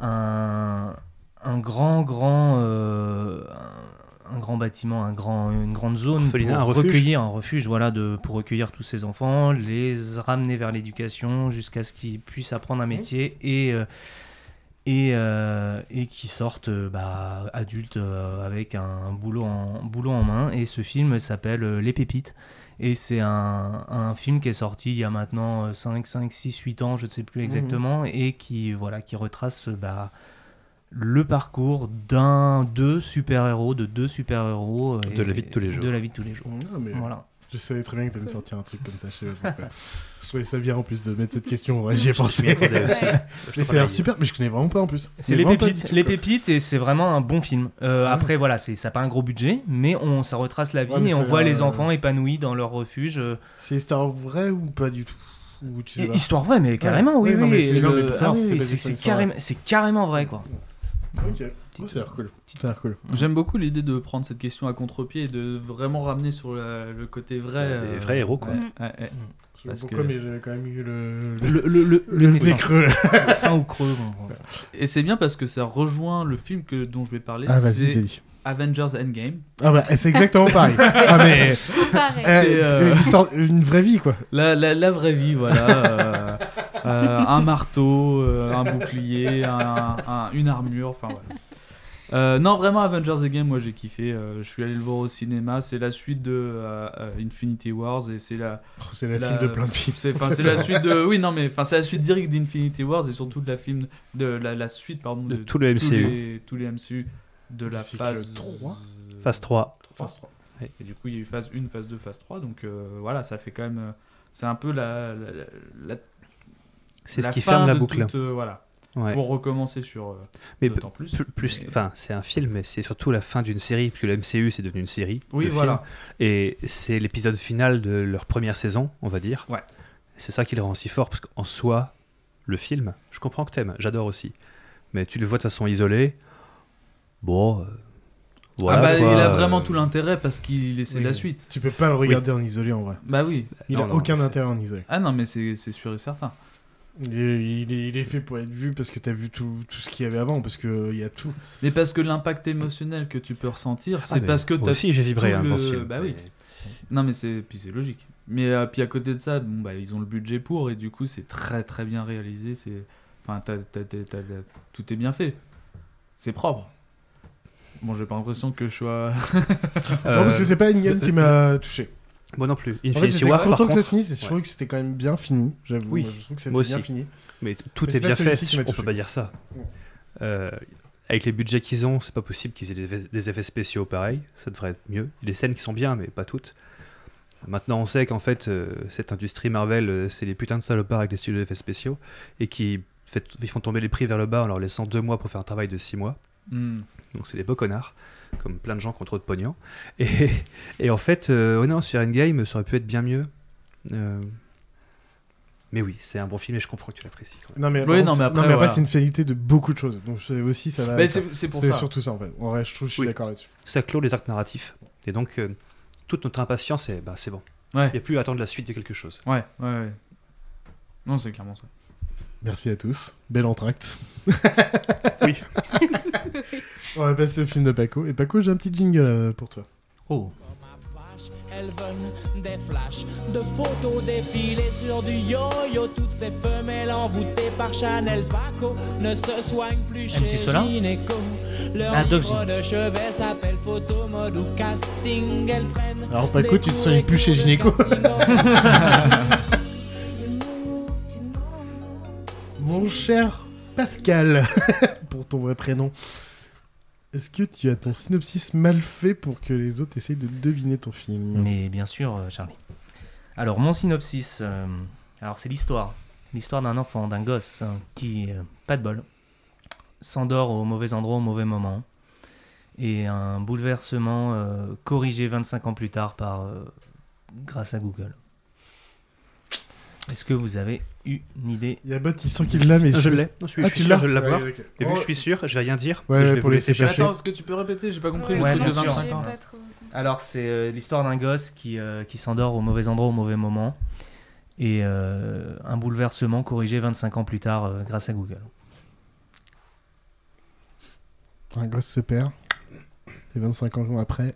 un, un grand, grand, euh, un, grand bâtiment, un grand, une grande zone pour un refuge. recueillir un refuge, voilà, de, pour recueillir tous ces enfants, les ramener vers l'éducation jusqu'à ce qu'ils puissent apprendre un métier et euh, et, euh, et qui sortent bah, adultes euh, avec un, boulot, en, boulot en main. Et ce film s'appelle Les Pépites. Et c'est un, un film qui est sorti il y a maintenant 5, 5, 6, 8 ans, je ne sais plus exactement, et qui, voilà, qui retrace euh, bah, le parcours d'un, deux super-héros, de deux super-héros. euh, De la vie de tous les jours. De la vie de tous les jours. Mais Voilà. Je savais très bien que tu allais me sortir un truc comme ça. Je, sais pas pourquoi. je trouvais ça bien en plus de mettre cette question. Ouais, J'y ai pensé. mais super. Mais je connais vraiment pas en plus. C'est les pépites, les pépites et c'est vraiment un bon film. Euh, Après voilà, c'est ça a pas un gros budget, mais on ça retrace la vie Ouais, et on voit les euh, enfants épanouis dans leur refuge. euh, C'est histoire vraie ou pas du tout? Ou tu sais pas? Histoire vraie, mais carrément, oui, oui. ah oui, c'est carrément vrai, quoi. Ok. Oh, ça a l'air cool. J'aime beaucoup l'idée de prendre cette question à contre-pied et de vraiment ramener sur la- le côté vrai. Ouais, des euh, vrais héros, quoi. ouais, Mm. ouais, ouais. Je sais pas Parce pourquoi, que- mais j'avais quand même eu le. Le, le, creux. là. Fin ou creux. bon. Et c'est bien parce que ça rejoint le film que, dont je vais parler. Ah, vas-y, c'est. Avengers Endgame. Ah bah, c'est exactement pareil. ah, mais. Tout pareil. C'est, euh, une, histoire- une vraie vie, quoi. La, la, la vraie vie, voilà. euh, euh, un marteau, euh, un bouclier, un- un- une armure, enfin voilà. Euh, non, vraiment, Avengers Endgame, moi j'ai kiffé. euh, je suis allé le voir au cinéma. C'est la suite de euh, euh, Infinity Wars et c'est la. Oh, c'est la film de plein de films. C'est la suite de. Oui, non, mais enfin, c'est la suite directe d'Infinity Wars et surtout de la film de la, la suite pardon De tout le Tous MCU. les, tous les MCU de la phase le 3 Phase 3. Phase 3. et du coup, il y a eu phase 1, phase 2, phase 3. Donc euh, voilà, ça fait quand même. c'est un peu la. la, la- la- C'est ce la qui ferme la de boucle. toute, euh, voilà. Ouais. Pour recommencer sur. euh, Mais d'autant plus. plus, plus- Mais- enfin, c'est un film, mais c'est surtout la fin d'une série, puisque le MCU c'est devenu une série. Oui, voilà. Et c'est l'épisode final de leur première saison, on va dire. Ouais. C'est ça qui le rend si fort, parce qu'en soi, le film, je comprends que t'aimes, j'adore aussi. Mais tu le vois de façon isolée. Bon. euh, voilà, ah bah, quoi, il a euh, vraiment tout l'intérêt parce qu'il c'est Oui, la suite. Tu peux pas le regarder en isolé en vrai. Bah oui. Il Non, a non, aucun intérêt en isolé. Ah non, mais c'est c'est sûr et certain. Il est, il est- il est fait pour être vu parce que t'as vu tout, tout ce qu'il y avait avant, parce qu'il y a tout. Mais parce que l'impact émotionnel que tu peux ressentir, c'est Ah, mais parce que moi t'as aussi, j'ai vibré, tout hein, le-. Bah oui. Mais- Non mais c'est puis c'est logique. Mais euh, puis à côté de ça, bon bah ils ont le budget pour et du coup c'est très très bien réalisé. C'est enfin tout est bien fait. C'est propre. Bon j'ai pas l'impression que je sois. non, parce que c'est pas Endgame euh, qui m'a touché. Moi non plus. En fait, Infinity War, par content que ça contre, se finisse, ouais. trouvais que c'était quand même bien fini. J'avoue, Oui, je trouve que c'était bien fini. Mais tout Mais est c'est pas bien fait, on peut pas dire ça. Mm. Euh, avec les budgets qu'ils ont, c'est pas possible qu'ils aient des, des effets spéciaux pareils. Ça devrait être mieux. Il y a des scènes qui sont bien, mais pas toutes. Maintenant, on sait qu'en fait, euh, cette industrie Marvel, euh, c'est les putains de salopards avec les studios d'effets spéciaux et qui fait- ils font tomber les prix vers le bas en leur laissant deux mois pour faire un travail de six mois. Hmm. Donc c'est des beaux connards, comme plein de gens qui ont trop de pognon. Et, et en fait, euh, oh non, sur Endgame, ça aurait pu être bien mieux. Euh, mais oui, c'est un bon film et je comprends que tu l'apprécies. quand même. Non mais, Oui, non, non, mais après, voilà. c'est une finalité de beaucoup de choses. Donc c'est aussi ça va. Mais ça- c'est- c'est pour ça. surtout ça en fait. En vrai, je trouve, je suis Oui. d'accord là-dessus. Ça clôt les arcs narratifs. Et donc, euh, toute notre impatience, est, bah, c'est bon. Il Ouais. n'y a plus à attendre la suite de quelque chose. Ouais, ouais, ouais. Non, c'est clairement ça. Merci à tous. Bel entracte. Oui. On va passer au film de Paco. Et Paco, j'ai un petit jingle euh, pour toi. Oh. Elles veulent des flashs de photos défilées sur du yo-yo. Toutes ces femelles envoûtées par Chanel Paco ne se soignent plus chez MC Solar Gynéco. Leur Ah, Doc livre de chevet s'appelle photo mode ou casting. Elles prennent Alors Paco, tu te soignes plus chez Gynéco Mon cher Pascal, pour ton vrai prénom, est-ce que tu as ton synopsis mal fait pour que les autres essayent de deviner ton film? Mais bien sûr, euh, Charlie. Alors, mon synopsis, euh, alors c'est l'histoire. L'histoire d'un enfant, d'un gosse hein, qui, euh, pas de bol, s'endort au mauvais endroit au mauvais moment. Et un bouleversement euh, corrigé 25 ans plus tard par, grâce à Google. Est-ce que vous avez eu une idée Il y a Bot, il sent qu'il l'a, mais je l'ai. Non, je suis, Ah, je suis tu sûr, l'as je vais l'avoir. Ouais, ok. Et vu que je suis sûr, je vais rien dire. Ouais, je vais pour vous laisser passer. Attends, est-ce que tu peux répéter J'ai pas compris Ouais, le truc de bien sûr. 25 ans. J'ai là. pas trop- Alors, c'est euh, l'histoire d'un gosse qui, euh, qui s'endort au mauvais endroit au mauvais moment. Et euh, un bouleversement corrigé 25 ans plus tard euh, grâce à Google. Un gosse se perd. Et 25 ans après,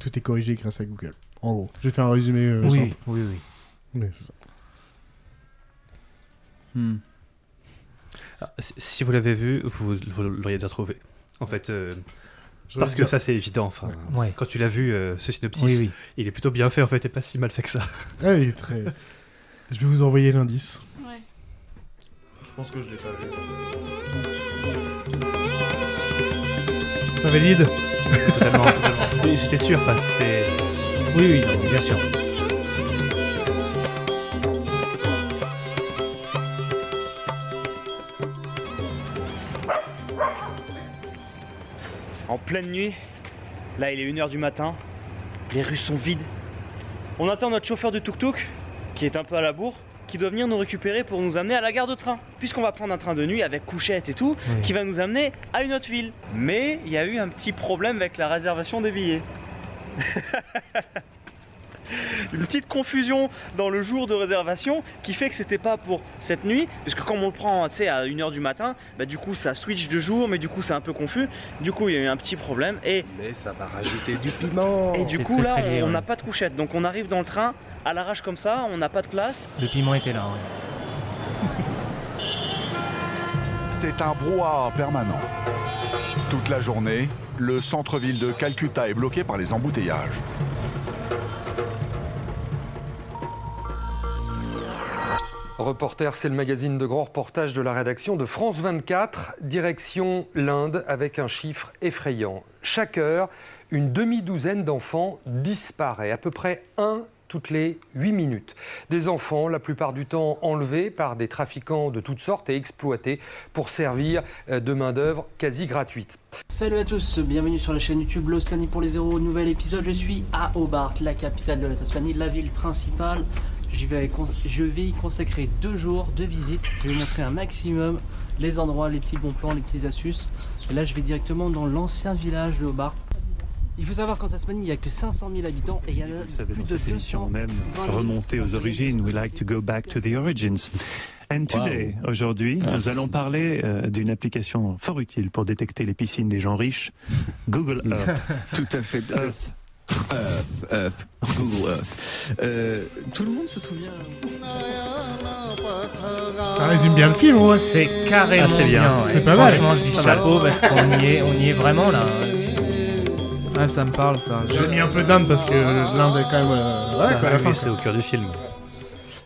tout est corrigé grâce à Google. En gros. J'ai fait un résumé euh, oui, simple. oui, oui. Mais c'est ça. Hmm. Ah, si- vous l'avez vu, vous, vous l'auriez déjà trouvé. En fait, euh, parce que dire- ça c'est évident. Enfin, Ouais. Quand tu l'as vu, euh, ce synopsis, Oui, oui. il est plutôt bien fait en fait et pas si mal fait que ça. Ah, il est très. Je vais vous envoyer l'indice. Ouais. Je pense que je l'ai pas vu. Ça valide? Totalement, totalement. J'étais sûr, enfin, c'était. Oui, oui, non, bien sûr. Pleine nuit, là il est 1h du matin, les rues sont vides. On attend notre chauffeur de tuk-tuk, qui est un peu à la bourre, qui doit venir nous récupérer pour nous amener à la gare de train. Puisqu'on va prendre un train de nuit avec couchette et tout, Oui. qui va nous amener à une autre ville. Mais il y a eu un petit problème avec la réservation des billets. une petite confusion dans le jour de réservation qui fait que c'était pas pour cette nuit, puisque comme on le prend tu sais, à 1h du matin, bah, du coup ça switch de jour, mais du coup c'est un peu confus. Du coup il y a eu un petit problème et, Mais ça va rajouter du piment. et du coup très, là très lié, on ouais. n'a pas de couchette. Donc on arrive dans le train à l'arrache comme ça, on n'a pas de place. Le piment était là. ouais. C'est un brouhaha permanent. Toute la journée, le centre-ville de Calcutta est bloqué par les embouteillages. Reporter, c'est le magazine de grands reportages de la rédaction de France 24. Direction l'Inde avec un chiffre effrayant. Chaque heure, une demi-douzaine d'enfants disparaît, à peu près un toutes les 8 minutes. Des enfants, la plupart du temps enlevés par des trafiquants de toutes sortes et exploités pour servir euh, de main-d'œuvre quasi gratuite. Salut à tous, bienvenue sur la chaîne YouTube Lostani pour les zéros, nouvel épisode. Je suis à Hobart, la capitale de la Tasmanie, la ville principale. J'y vais, cons- je vais y consacrer deux jours de visite. Je vais vous montrer un maximum les endroits, les petits bons plans, les petites astuces. Et là, je vais directement dans l'ancien village de Hobart. Il faut savoir qu'en Tasmanie, il n'y a que 500 000 habitants et il y en a Vous savez, plus dans de cette émission, 200 on aime 20 000 remonter aux origines. We like to go back to the origins. And today, aujourd'hui, nous allons parler euh, d'une application fort utile pour détecter les piscines des gens riches, Google Earth. Tout à fait. Earth. Earth, Earth, Google Earth. Euh, tout le monde se souvient. Ça résume bien le film, ouais. C'est carrément Ah, c'est bien. ouais. C'est pas mal. Franchement, je dis chapeau parce qu'on y est, on y est vraiment là. Ah, ça me parle ça. J'ai mis un peu d'Inde parce que l'Inde est quand même. euh, quoi, la fin. c'est au cœur du film.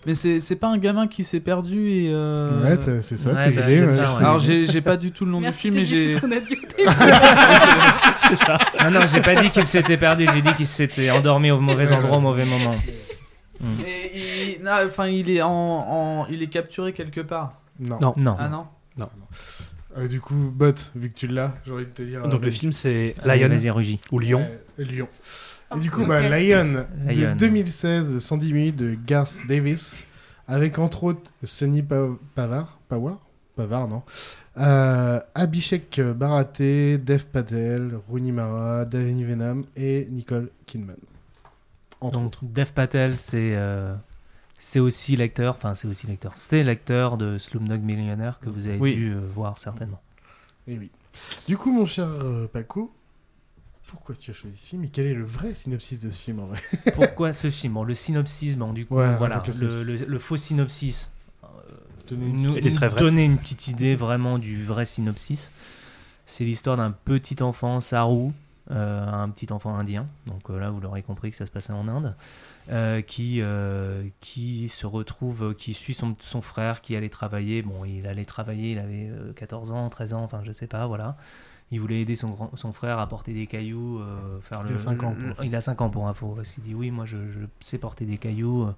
Mais c'est c'est pas un gamin qui s'est perdu et. euh, Ouais, c'est- ça, Ouais, c'est bah, c'est ouais. Alors j'ai j'ai pas du tout le nom Merci, du film, mais Teddy, c'est j'ai. ce qu'on a dit au début. c'est ça. Non, non, j'ai pas dit qu'il s'était perdu, j'ai dit qu'il s'était endormi au mauvais endroit au mauvais moment. Mm. Et il- non, enfin, il est en, en- il est capturé quelque part. Non. Non. Non. Ah non. Non. Euh, du coup, Bot, vu que tu l'as, j'ai envie de te dire. Donc euh, le film c'est Lion Vas-y, ou Lion. Lion. Et du coup, ok. bah, Lion, de Lion. 2016, de 110 minutes de Garth Davis, avec entre autres Sonny Pa- Pavard, Pawar Pavard, non euh, Abhishek Baraté, Dev Patel, Rooney Mara, Davini Venom et Nicole Kidman. Entre Donc, autres. Dev Patel, c'est euh, c'est aussi l'acteur, enfin, c'est aussi l'acteur, c'est l'acteur de Slumdog Millionaire que vous avez Oui. dû euh, voir certainement. Et Eh oui. Du coup, mon cher euh, Paco, pourquoi tu as choisi ce film et quel est le vrai synopsis de ce film en vrai Pourquoi ce film Bon, le synopsis, bon, du coup, Ouais, voilà, le le, synopsis. le- le faux synopsis. Donner une nous, très vrai. donner une petite idée vraiment du vrai synopsis. C'est l'histoire d'un petit enfant, Saru, euh, un petit enfant indien. Donc euh, là, vous l'aurez compris que ça se passait en Inde, euh, qui euh, qui se retrouve, qui suit son, son frère qui allait travailler. Bon, il allait travailler, il avait euh, 14 ans, 13 ans, enfin je sais pas, voilà. Il voulait aider son, grand, son frère à porter des cailloux, euh, faire Il le. a ans, pour le- info. il a 5 ans pour info, parce qu'il dit oui, moi je, je sais porter des cailloux. euh,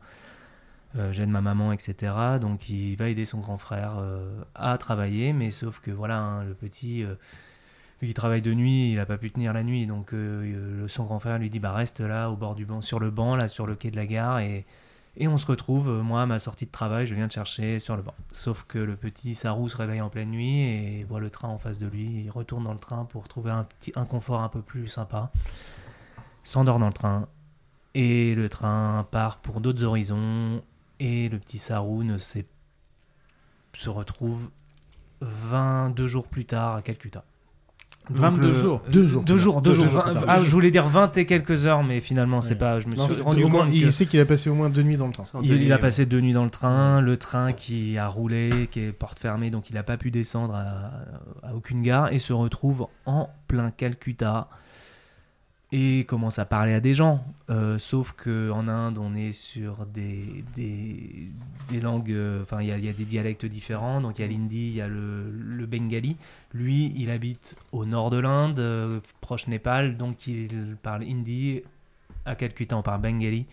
euh, j'aide ma maman, etc. Donc il va aider son grand frère euh, à travailler, mais sauf que voilà, hein, le petit, vu qu'il travaille de nuit, il n'a pas pu tenir la nuit, donc son grand frère lui dit bah reste là au bord du banc, sur le banc, là sur le quai de la gare, et, et on se retrouve, euh, moi à ma sortie de travail, je viens te chercher sur le banc. Sauf que le petit Sarou se réveille en pleine nuit et voit le train en face de lui, il retourne dans le train pour trouver un petit un confort un peu plus sympa, s'endort dans le train, et le train part pour d'autres horizons. Et le petit Sarou ne se retrouve 22 jours plus tard à Calcutta. Donc 22 le- jours. euh, Deux jours Deux jours, tard. deux Deux jours. ah, je voulais dire 20 et quelques heures, mais finalement, c'est Ouais. pas. Je me suis rendu au moins, compte il sait qu'il a passé au moins deux nuits dans le train. il, il a passé deux nuits dans le train, le train qui a roulé, qui est porte fermée, donc il n'a pas pu descendre à, à aucune gare et se retrouve en plein Calcutta et commence à parler à des gens. Euh, sauf que en Inde, on est sur des, des, langues, euh, enfin il y, a- des dialectes différents, donc il y a l'hindi, il y a le, bengali. Lui, il habite au nord de l'Inde, euh, proche Népal, donc il parle hindi. À Calcutta, on parle bengali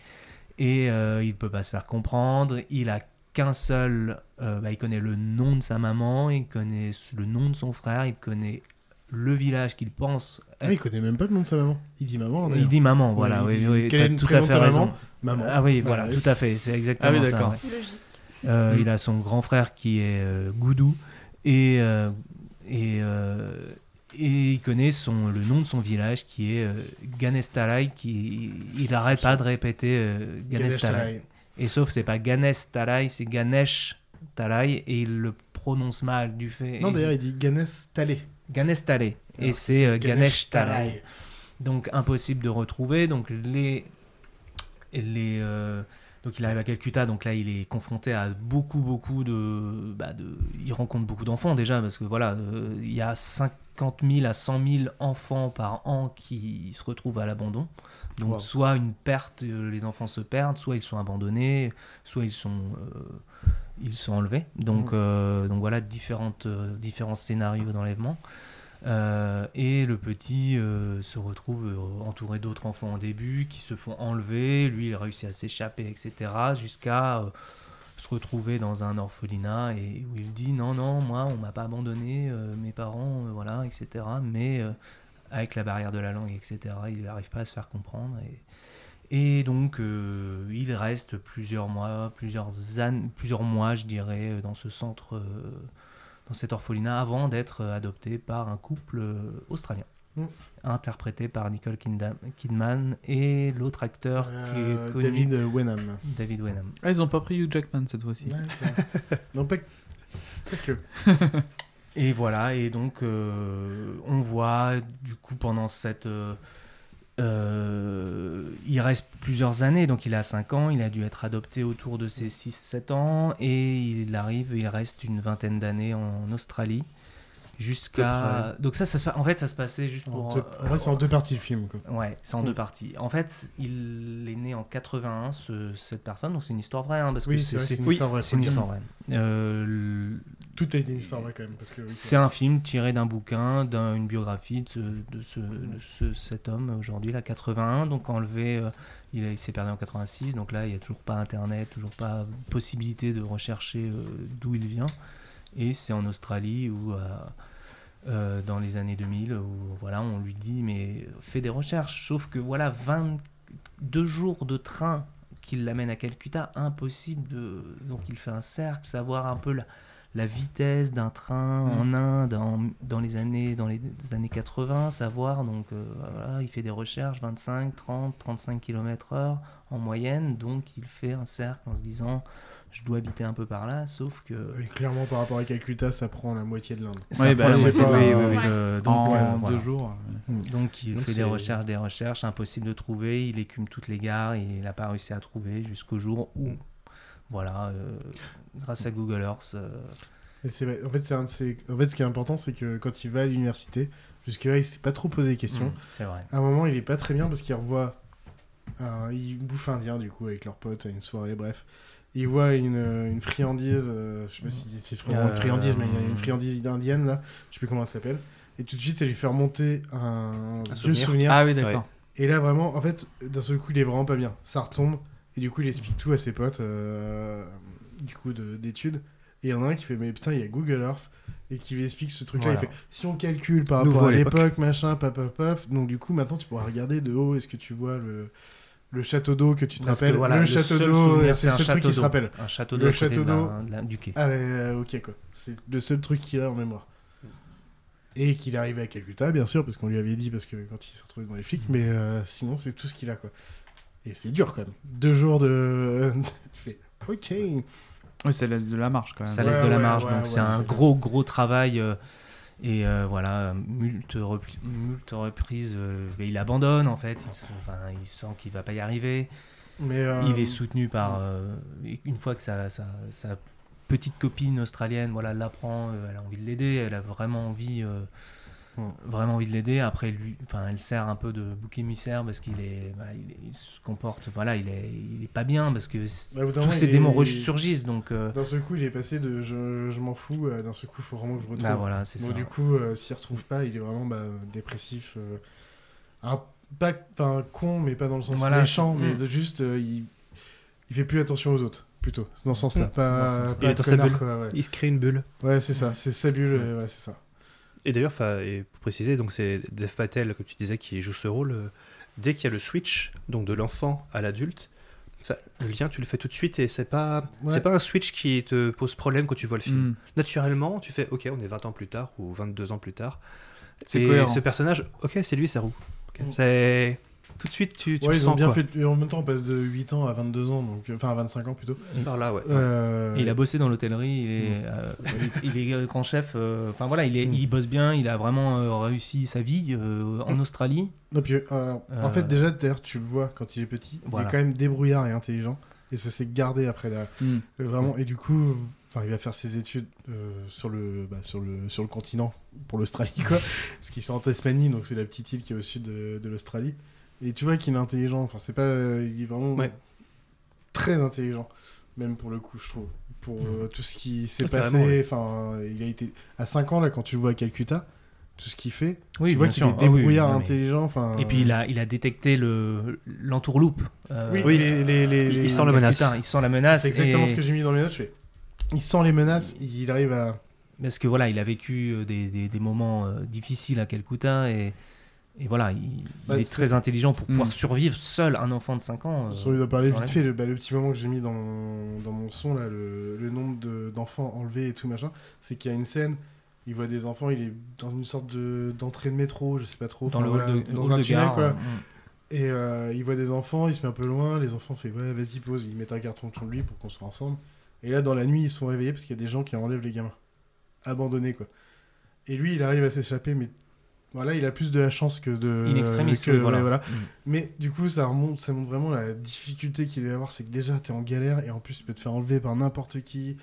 et euh, il peut pas se faire comprendre. Il a qu'un seul, euh, bah, il connaît le nom de sa maman, il connaît le nom de son frère, il connaît le village qu'il pense. Ah, il connaît même pas le nom de sa maman. Il dit maman. Il dit maman, voilà. il oui, dit, oui, tout à fait raison. maman Maman. Ah oui, voilà, oui. tout à fait. C'est exactement Ah oui, ça. ouais. Euh, Mm. Il a son grand frère qui est euh, Goudou et, euh, et, euh, et il connaît son, le nom de son village qui est euh, Ganestalai. Qui, il arrête pas de répéter euh, Ganestalai. Et sauf c'est pas Ganestalai, c'est Ganesh Talai et il le prononce mal du fait. Non, il- d'ailleurs, il dit Ganes Talé. Ganesh Talé. Et c'est euh, Ganesh. Talai. Donc impossible de retrouver. Donc les les euh, donc il arrive à Calcutta. Donc là il est confronté à beaucoup beaucoup de, bah, de il rencontre beaucoup d'enfants déjà parce que voilà euh, il y a 50 000 à 100 000 enfants par an qui se retrouvent à l'abandon. Donc Wow. soit une perte, les enfants se perdent, soit ils sont abandonnés, soit ils sont ils sont enlevés. Donc, Mhm. euh, donc voilà différentes, euh, différents scénarios d'enlèvement. Euh, et le petit euh, se retrouve euh, entouré d'autres enfants au début qui se font enlever. Lui, il réussit à s'échapper, etc. Jusqu'à se retrouver dans un orphelinat et où il dit non, non, moi, on m'a pas abandonné, mes parents, voilà, etc. Mais avec la barrière de la langue, etc., il n'arrive pas à se faire comprendre. Et, et donc, euh, il reste plusieurs mois, plusieurs, années, plusieurs mois, je dirais, euh, dans ce centre, euh, dans cet orphelinat, avant d'être adopté par un couple australien, Mm. interprété par Nicole Kidman et l'autre acteur qui Euh, est connu, David Wenham. David Wenham. Ah, ils ont pas pris Hugh Jackman cette fois-ci. Ouais, non, pas que. Et voilà, et donc euh, on voit du coup pendant cette... euh, il reste plusieurs années, donc il a 5 ans, il a dû être adopté autour de ses 6-7 ans, et il arrive, il reste une vingtaine d'années en Australie. Jusqu'à. Donc ça, ça se... en fait, ça se passait juste En pour. deux- en vrai, c'est en deux parties, le film, quoi. Ouais, c'est en deux parties. En fait, il est né en 81, ce- cette personne, donc c'est une histoire vraie, hein, parce Oui, que c'est une histoire vraie, C'est faut une histoire vraie. Euh, Tout a été une histoire vraie, quand même. Parce que, oui, c'est un film tiré d'un bouquin, d'une biographie de, ce, de, ce, de ce- cet homme aujourd'hui, là, 81, donc enlevé, euh, il, il s'est perdu en 86, donc là, il n'y a toujours pas Internet, toujours pas possibilité de rechercher euh, d'où il vient. Et c'est en Australie où, euh, euh, dans les années 2000, où voilà, on lui dit, mais fais des recherches. Sauf que voilà, 22 jours de train qui l'amène à Calcutta, impossible de. Donc il fait un cercle, savoir un peu la, la vitesse d'un train Mm. en Inde en- dans les années dans les années 80, savoir donc euh, voilà, il fait des recherches 25, 30, 35 km/h en moyenne, donc il fait un cercle en se disant je dois habiter un peu par là, sauf que Et clairement, par rapport à Calcutta, ça prend la moitié de l'Inde. ça Ouais, prend bah, la moitié oui, oui, ouais. oui, euh, donc, En euh, deux jours, Donc il Donc fait des recherches, des recherches, impossible de trouver. Il écume toutes les gares, il n'a pas réussi à trouver jusqu'au jour où, voilà, euh, grâce à Google Earth. euh, Et c'est vrai. En fait, c'est un de ses- en fait, ce qui est important, c'est que quand il va à l'université, jusque-là, il s'est pas trop posé de questions. Mm, c'est vrai. À un moment, il est pas très bien parce qu'il revoit. un- il bouffe indien, du coup, avec leurs potes à une soirée, bref. Il voit une, une friandise, euh, je sais pas si c'est vraiment une Euh, friandise, mais il y a une friandise indienne, là, je sais plus comment elle s'appelle. Et tout de suite, ça lui fait remonter un, vieux souvenir. souvenir. Ah oui, d'accord. Et là, vraiment, en fait, d'un seul coup, il est vraiment pas bien. Ça retombe, et du coup, il explique tout à ses potes, euh, du coup, de- d'études. Et il y en a un qui fait, mais putain, il y a Google Earth, et qui lui explique ce truc-là. Voilà. Il fait, si on calcule par Nouveau rapport à l'époque, machin, paf, paf, paf, donc du coup, maintenant, tu pourras regarder de haut, est-ce que tu vois le, le château d'eau que tu te Parce que rappelles voilà, Le, le château seul d'eau, c'est le un seul truc qui se rappelle. Un château Le d'eau côté château de d'eau. la- de la- du quai. Allez, euh, ok, quoi. C'est le seul truc qu'il a en mémoire. Et qu'il est arrivé à Calcutta, bien sûr, parce qu'on lui avait dit, parce que quand il s'est retrouvé devant les flics, mais euh, sinon, c'est tout ce qu'il a, quoi. Et c'est dur, quand même. Deux jours de. tu fais, ok. Oui, ça laisse de la marge quand même. Ça laisse Ouais, de la ouais, marge, ouais, donc ouais, c'est un gros, gros travail. euh, et euh, voilà, multe, multe reprises, euh, il abandonne en fait. Il, se- enfin, il sent qu'il va pas y arriver. Mais, euh, Il est soutenu par euh, une fois que sa, sa- sa petite copine australienne, voilà, l'apprend, elle a envie de l'aider, elle a vraiment envie. Vraiment envie de l'aider. Après, lui, enfin, elle sert un peu de bouc émissaire parce qu'il est, bah, il, est- il se comporte, voilà, il est, il est pas bien parce que Bah, tous ces démons est- ressurgissent. Donc, euh, D'un seul coup, il est passé de je, je m'en fous d'un seul coup, il faut vraiment que je retrouve. Bah voilà, c'est ça. du coup, euh, s'il retrouve pas, il est vraiment bah, dépressif. euh, un, pas, enfin, con, mais pas dans le sens Voilà, méchant, mais Mm. de juste, euh, il, il fait plus attention aux autres, plutôt. Dans ce sens-là. Mm. Pas, pas Il connard, quoi, ouais. Se crée une bulle. Ouais, c'est ça, c'est sa bulle, euh, ouais, c'est ça. Et d'ailleurs, pour préciser, donc c'est Dev Patel, comme tu disais, qui joue ce rôle. euh, Dès qu'il y a le switch, donc de l'enfant à l'adulte, le lien tu le fais tout de suite et c'est pas Ouais. c'est pas un switch qui te pose problème quand tu vois le film. Mm. Naturellement, tu fais OK, on est 20 ans plus tard ou 22 ans plus tard. C'est ce personnage, OK, c'est lui, c'est roux. Ok, Mm. C'est tout de suite tu, tu ouais, ils ont sens bien quoi. fait. Et en même temps, on passe de 8 ans à 22 ans, donc, enfin à 25 ans plutôt. Par là, ouais. Euh, Et il a bossé dans l'hôtellerie, est, Mm. euh, il, il est grand chef. euh, Enfin voilà, il, est, Mm. il bosse bien, il a vraiment euh, réussi sa vie euh, en Mm. Australie. Non, puis, euh, En Euh, fait, déjà, d'ailleurs, tu le vois quand il est petit, Voilà. il est quand même débrouillard et intelligent. Et ça s'est gardé après. Mm. Euh, Vraiment. Et du coup, enfin, il va faire ses études euh, sur, le, bah, sur, le, sur le continent pour l'Australie, quoi. Parce qu'ils sont en Tasmanie, donc c'est la petite île qui est au sud de, de l'Australie. Et tu vois qu'il est intelligent. Enfin, c'est pas. euh, il est vraiment Ouais. très intelligent, même pour le coup, je trouve. Pour euh, tout ce qui s'est Ouais, passé. ouais. Enfin, il a été. À 5 ans, là, quand tu le vois à Calcutta, tout ce qu'il fait, Oui, tu vois qu'il est Ah oui, débrouillard, intelligent. Enfin, Et puis il a, il a détecté le l'entourloupe. euh, Oui, Oui, les, les, les, il sent la menace. Putain, il sent la menace. C'est exactement et- ce que j'ai mis dans mes notes. Je fais. Il sent les menaces, il arrive à. Parce que voilà, il a vécu euh, des, des, des moments difficiles à Calcutta et, et voilà, il, il Bah, est c'est- très intelligent pour pouvoir Mm. survivre seul, un enfant de 5 ans. euh, Sur lui de parler vite fait, le, bah, le petit moment que j'ai mis dans mon, dans mon son, là, le, le nombre de- d'enfants enlevés et tout machin, c'est qu'il y a une scène, il voit des enfants, il est dans une sorte de- d'entrée de, métro, je sais pas trop, Dans enfin, le hall voilà, de- dans hall un tunnel gare, quoi. mm. Et euh, il voit des enfants, il se met un peu loin, les enfants font ouais, vas-y, pose, ils mettent un carton autour de lui pour qu'on soit ensemble. Et là, dans la nuit, ils se font réveiller parce qu'il y a des gens qui enlèvent les gamins. Abandonnés, quoi. Et lui, il arrive à s'échapper, mais voilà, il a plus de la chance que de. In extremis, que- oui, voilà. voilà. Mm. Mais du coup, ça remonte, ça montre vraiment la difficulté qu'il doit y avoir. C'est que déjà, t'es en galère et en plus, tu peux te faire enlever par n'importe qui.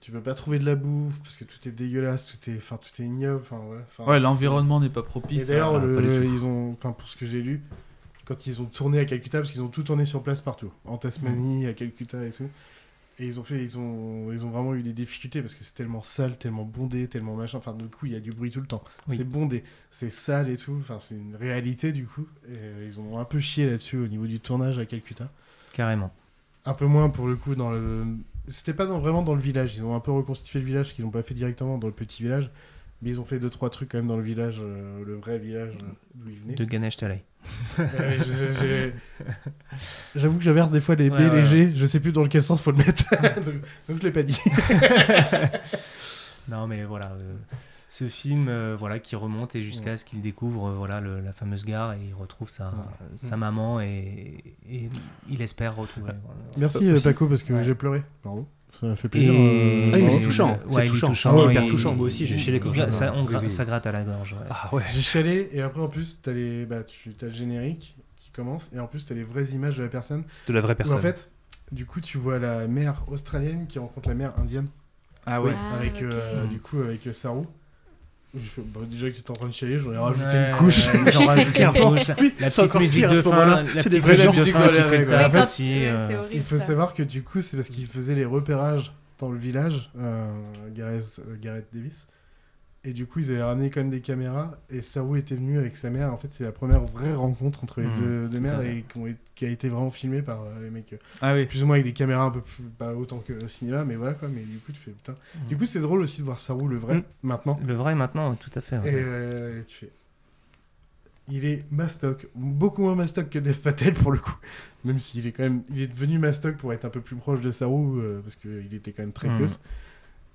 Tu peux pas trouver de la bouffe parce que tout est dégueulasse, tout est, enfin, tout est ignoble. Enfin, voilà. Enfin, Ouais, l'environnement n'est pas propice. Et d'ailleurs, ils ont, enfin, pour ce que j'ai lu, quand ils ont tourné à Calcutta, parce qu'ils ont tout tourné sur place partout, en Tasmanie, à Calcutta et tout. Et ils ont fait, ils ont, ils ont vraiment eu des difficultés parce que c'est tellement sale, tellement bondé, tellement machin. Enfin, du coup, il y a du bruit tout le temps. Oui. C'est bondé, c'est sale et tout. Enfin, c'est une réalité du coup. Et euh, ils ont un peu chié là-dessus au niveau du tournage à Calcutta. Carrément. Un peu moins pour le coup dans le. C'était pas dans- vraiment dans le village. Ils ont un peu reconstitué le village, qu'ils n'ont pas fait directement dans le petit village. Mais ils ont fait deux trois trucs quand même dans le village, euh, le vrai village euh, d'où ils venaient. De Ganesh Talai. J'ai- J'avoue que j'inverse des fois les Ouais, B ouais, légers. Je sais plus dans quel sens faut le mettre. donc, donc je l'ai pas dit. non, mais voilà. euh, ce film euh, voilà, qui remonte et jusqu'à ce qu'il découvre euh, voilà, le- la fameuse gare et il retrouve sa, sa maman et, et il espère retrouver. voilà. Merci euh, Paco parce que Ouais. j'ai pleuré. Pardon. Ça m'a fait plaisir. Et- euh, Ah, touchant. Ouais, C'est touchant. touchant. Ah ouais, hyper touchant. Moi aussi, j'ai chialé ça, on Oui, gra- oui. ça gratte à la gorge. ouais. Ah ouais. J'ai chialé et après en plus t'as les bah tu as le générique qui commence et en plus t'as les vraies images de la personne. De la vraie Où, personne. en fait, du coup tu vois la mère australienne qui rencontre la mère indienne. Ah ouais. Avec Ah, euh, du coup avec euh, Saru. Je bah, déjà que tu étais en train de chialer, j'en ai rajouté Ouais, une couche. ouais, ils ont rajouté une couche. La petite c'est encore musique pire à de ce fin, C'est des musique gens de qui fin qui fait le taf aussi, euh, Il faut savoir que du coup, c'est parce qu'il faisait les repérages dans le village, euh, Gareth, euh, Gareth Davis. Et du coup, ils avaient ramené quand même des caméras. Et Saru était venu avec sa mère. En fait, c'est la première vraie rencontre entre les Mhm, deux, mères et qui, a été vraiment filmée par euh, les mecs. euh, Ah oui. Plus ou moins avec des caméras un peu plus. Pas autant que au cinéma, mais voilà quoi. Mais du coup, tu fais putain. Mhm. Du coup, c'est drôle aussi de voir Saru le vrai Mhm. maintenant. Le vrai maintenant, tout à fait. ouais. Et euh, tu fais. Il est mastoc, beaucoup moins mastoc que Dev Patel pour le coup. Même s'il est quand même, il est devenu mastoc pour être un peu plus proche de Saru euh, parce qu'il était quand même très queuse.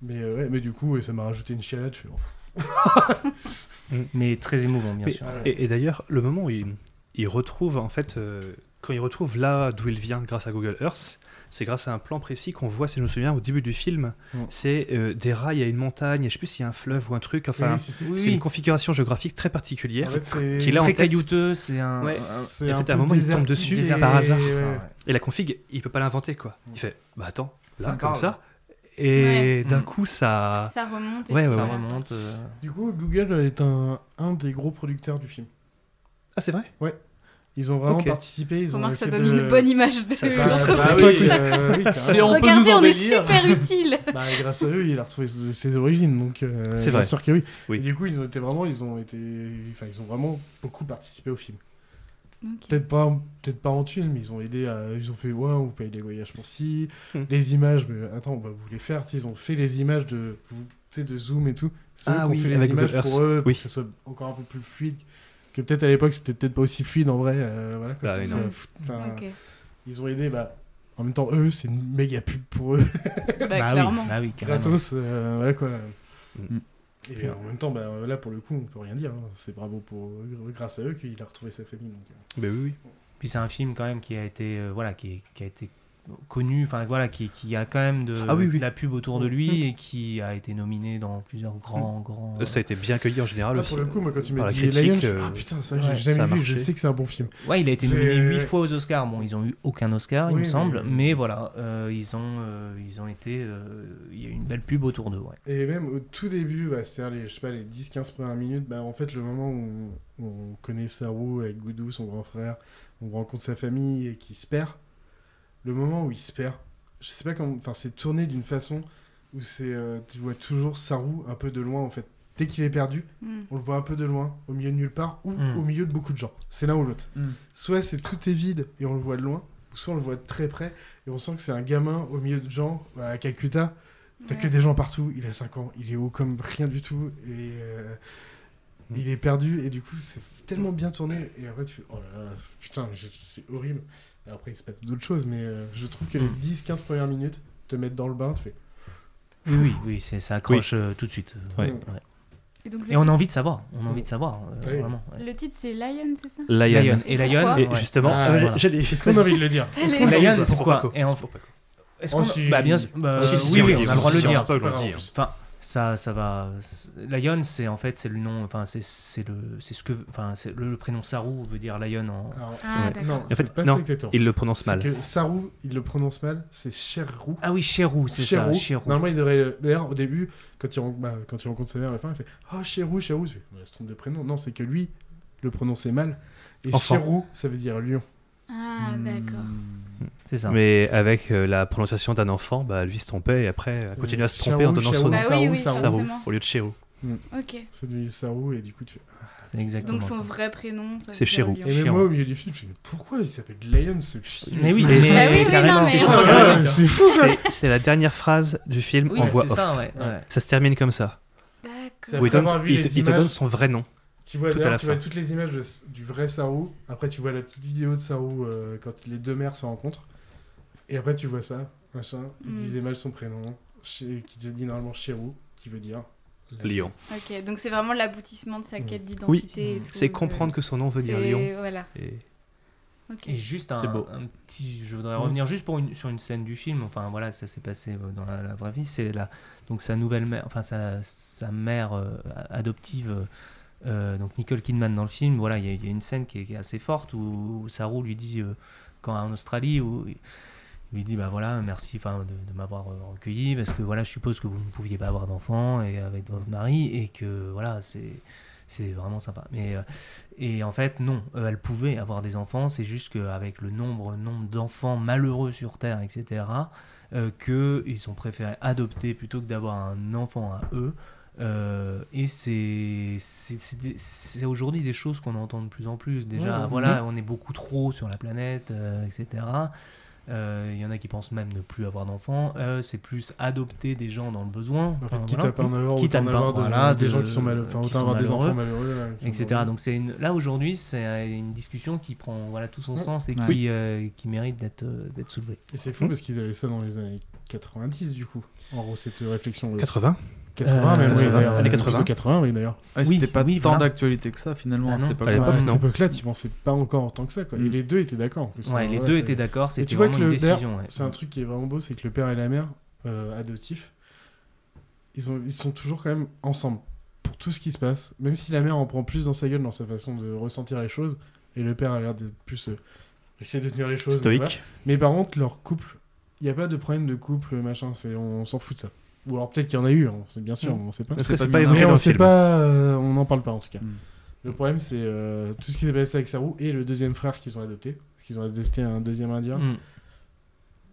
Mais ouais, mais du coup, ça m'a rajouté une chialade. Je fais, oh. Mais très émouvant, bien Mais- sûr. Et, et d'ailleurs, le moment où il, il retrouve, en fait, euh, quand il retrouve là d'où il vient grâce à Google Earth, c'est grâce à un plan précis qu'on voit, si je me souviens, au début du film. Mm. C'est euh, des rails à une montagne, et je sais plus s'il y a un fleuve ou un truc. Enfin, Oui, c'est Oui, oui. une configuration géographique très particulière. En fait, c'est qu'il a en très tête. caillouteux, c'est un. Ouais. un- C'est Et en un fait, à un moment, il tombe dessus désertique, par hasard. ouais. c'est ça, ouais. Et la config, il peut pas l'inventer, quoi. Il fait, bah attends, Ça là, me comme ça. Et Ouais. d'un coup, ça. Ça remonte. et Ouais, ouais, Ça voilà. remonte. euh, Du coup, Google est un, un des gros producteurs du film. Ah, c'est vrai? Ouais. Ils ont vraiment participé. Ils ont Remarque, ça donne de- une bonne image de l'entreprise. bah oui, euh, oui, carrément. Si on peut Regardez, on est super utile. Bah, grâce à eux, il a retrouvé ses, ses origines, donc euh, C'est vrai. sûr que oui. Oui. Et du coup, ils ont été vraiment, ils ont été, enfin, ils ont vraiment beaucoup participé au film. Peut-être pas, peut-être pas en thunes, mais ils ont aidé à, ils ont fait, ouais, on vous paye les voyages pour ci, Hmm. les images, mais attends, on va vous les faire. Ils ont fait les images de, vous- tu sais, de zoom et tout. C'est eux Ah qui ont oui, fait les images pour eux, pour que ça soit encore un peu plus fluide. Que peut-être à l'époque, c'était peut-être pas aussi fluide en vrai. euh, voilà, Bah que oui, ça non. soit fou- enfin, Ok. Ils ont aidé, bah, en même temps, eux, c'est une méga pub pour eux. Bah, Bah oui, clairement. bah oui, carrément. gratos, euh, voilà quoi. Mm. Et en même temps, bah, là pour le coup, on peut rien dire. hein. C'est bravo pour grâce à eux qu'il a retrouvé sa famille. Donc, euh. Bah oui, oui. Puis c'est un film quand même qui a été euh, voilà qui, qui a été connu enfin voilà qui, qui a quand même de, Ah oui, oui. de la pub autour de lui et qui a été nominé dans plusieurs grands grands Euh, Ça a été bien accueilli en général Là, aussi. pour le coup, moi, quand tu m'as la dit Lion, critique, je euh, ah putain, ça, ouais, j'ai jamais vu. Je sais que c'est un bon film. Ouais, il a été nominé huit fois aux Oscars. Bon, ils ont eu aucun Oscar, il me semble, mais- mais, voilà, euh, ils ont, euh, ils ont été, euh, il y a eu une belle pub autour d'eux. Ouais. Et même au tout début, bah, c'est-à-dire les, je sais pas, les 10-15 premières minutes, bah, en fait, le moment où on connaît Saru avec Goudou, son grand frère, on rencontre sa famille et qu'il se perd, le moment où il se perd, je sais pas comment, enfin, c'est tourné d'une façon où c'est, euh, tu vois toujours Saru un peu de loin, en fait. Dès qu'il est perdu, Mm. on le voit un peu de loin, au milieu de nulle part, ou Mm. au milieu de beaucoup de gens. C'est l'un ou l'autre. Mm. Soit c'est tout est vide et on le voit de loin, ou soit on le voit de très près et on sent que c'est un gamin au milieu de gens à Calcutta. T'as que Ouais. des gens partout, il a 5 ans, il est haut comme rien du tout et euh, il est perdu et du coup c'est tellement bien tourné et après tu fais oh là là, putain, c'est horrible. Et après il se passe d'autres choses mais euh, je trouve que les 10-15 premières minutes te mettent dans le bain, tu fais Oui, oui, oui, c'est, ça accroche euh, tout de suite. euh, Ouais. ouais. Et, donc, le Et on a titre- envie de savoir, on a envie de savoir, euh, Oui. vraiment. ouais. Le titre, c'est Lion, c'est ça? Lion. Lion. Et Lion, Et justement, Ah, euh, voilà. Est-ce qu'on a envie de le dire? Est-ce qu'on Lion, pourquoi Pourquoi? Et en- Pourquoi Est-ce Oh, qu'on si. bah bien sûr, bah, Si, si, oui, oui, on a le droit de le on dire. Enfin, ça, ça va. Lion, c'est en fait c'est le nom, enfin c'est c'est le c'est ce que, enfin c'est le, le prénom Saru veut dire Lion en. Alors, Ah, ouais. d'accord. Non, En c'est fait, pas non, il le prononce mal. que Saru, il le prononce mal, c'est Cherou. Ah oui, Cherou, c'est ça, Cherou. Normalement, il devrait. D'ailleurs, au début, quand il, bah, quand il rencontre sa mère à la fin, il fait Oh, Cherou, Cherou. Je fais, Ouais, il se trompe de prénom. Non, c'est que lui le prononçait mal. Et. Cherou, ça veut dire lion. Ah, d'accord. C'est ça. Mais avec euh, la prononciation d'un enfant, bah, lui se trompait et après a continué à se tromper en donnant son nom. Bah oui, oui, Saru, Saru, forcément. au lieu de Cherou. Mm. Ok. C'est devenu Saru, et du coup, tu fais. Ah. C'est exactement Donc son ça. vrai prénom, C'est Cherou. lion. Et même moi, au milieu du film, je fais Mais pourquoi il s'appelle Lion ce film Mais oui, mais Bah oui, carrément, c'est mais- fou ça C'est- la dernière phrase du film Oui, en voix c'est off. ça, ouais, ouais. Ça se termine comme ça. D'accord. Il, te, il te images. donne son vrai nom. Tu vois, Tout à d'ailleurs, la tu vois fin. toutes les images de- du vrai Saru. Après, tu vois la petite vidéo de Saru euh, quand les deux mères se rencontrent. Et après, tu vois ça, machin. Il Mm. disait mal son prénom, chez- qui se dit normalement Cherou, qui veut dire Lion. Ok, donc c'est vraiment l'aboutissement de sa quête Oui, d'identité. et tout, c'est comprendre que son nom veut dire lion. Voilà. Et juste C'est un, beau. un petit, je voudrais revenir juste pour une, sur une scène du film. Enfin voilà, ça s'est passé euh, dans la, la vraie vie. C'est la donc sa nouvelle mère, enfin sa, sa mère euh, adoptive, euh, euh, donc Nicole Kidman dans le film. Voilà, il y, a- une scène qui est, assez forte où, où Saru lui dit euh, quand en Australie où il lui dit bah voilà merci de, de m'avoir euh, recueilli parce que voilà je suppose que vous ne pouviez pas avoir d'enfant et avec votre mari et que voilà c'est c'est vraiment sympa mais et en fait non elle pouvait avoir des enfants c'est juste qu'avec le nombre nombre d'enfants malheureux sur terre etc euh, que ils ont préféré adopter plutôt que d'avoir un enfant à eux Euh, et c'est aujourd'hui des choses qu'on entend de plus en plus déjà Ouais, ouais. voilà on est beaucoup trop sur la planète euh, etc euh, il y en a qui pensent même ne plus avoir d'enfants. Euh, c'est plus adopter des gens dans le besoin. En fait, Enfin, quitte voilà. à pas en avoir, Quitte autant à avoir de- voilà, des de- gens qui sont malheureux. Enfin, avoir des enfants malheureux, qui etc. Donc c'est une... là aujourd'hui, c'est euh, une discussion qui prend voilà tout son Ouais. sens et Ouais. qui, euh, qui mérite d'être euh, d'être soulevée. Et c'est fou parce qu'ils avaient ça dans les années 90 du coup. En gros, cette réflexion. 80 80 même, Euh, oui, d'ailleurs. années Plutôt 80. 80, oui, d'ailleurs. Ouais, Oui, c'était pas oui, tant voilà. d'actualité que ça finalement à cette non. époque. À cette époque-là, tu pensais pas encore en tant que ça. Quoi. Et Mm. les deux étaient d'accord en plus. Ouais, les deux étaient d'accord, c'était vraiment une décision. ouais. c'est un truc qui est vraiment beau, c'est que le père et la mère euh, adoptifs, ils, ont, ils sont toujours quand même ensemble pour tout ce qui se passe. Même si la mère en prend plus dans sa gueule dans sa façon de ressentir les choses, et le père a l'air d'être plus euh, essayer de tenir les choses. Stoïque. voilà. Mais par contre, leur couple, il n'y a pas de problème de couple, machin. C'est on, s'en fout de ça. Ou alors peut-être qu'il y en a eu, on sait bien sûr, Mm. on sait pas. C'est pas pas évoqué Mais dans on le sait pas, euh, on n'en parle pas en tout cas. Mm. Le problème, c'est euh, tout ce qui s'est passé avec Saru et le deuxième frère qu'ils ont adopté. Parce qu'ils ont adopté un deuxième indien Mm.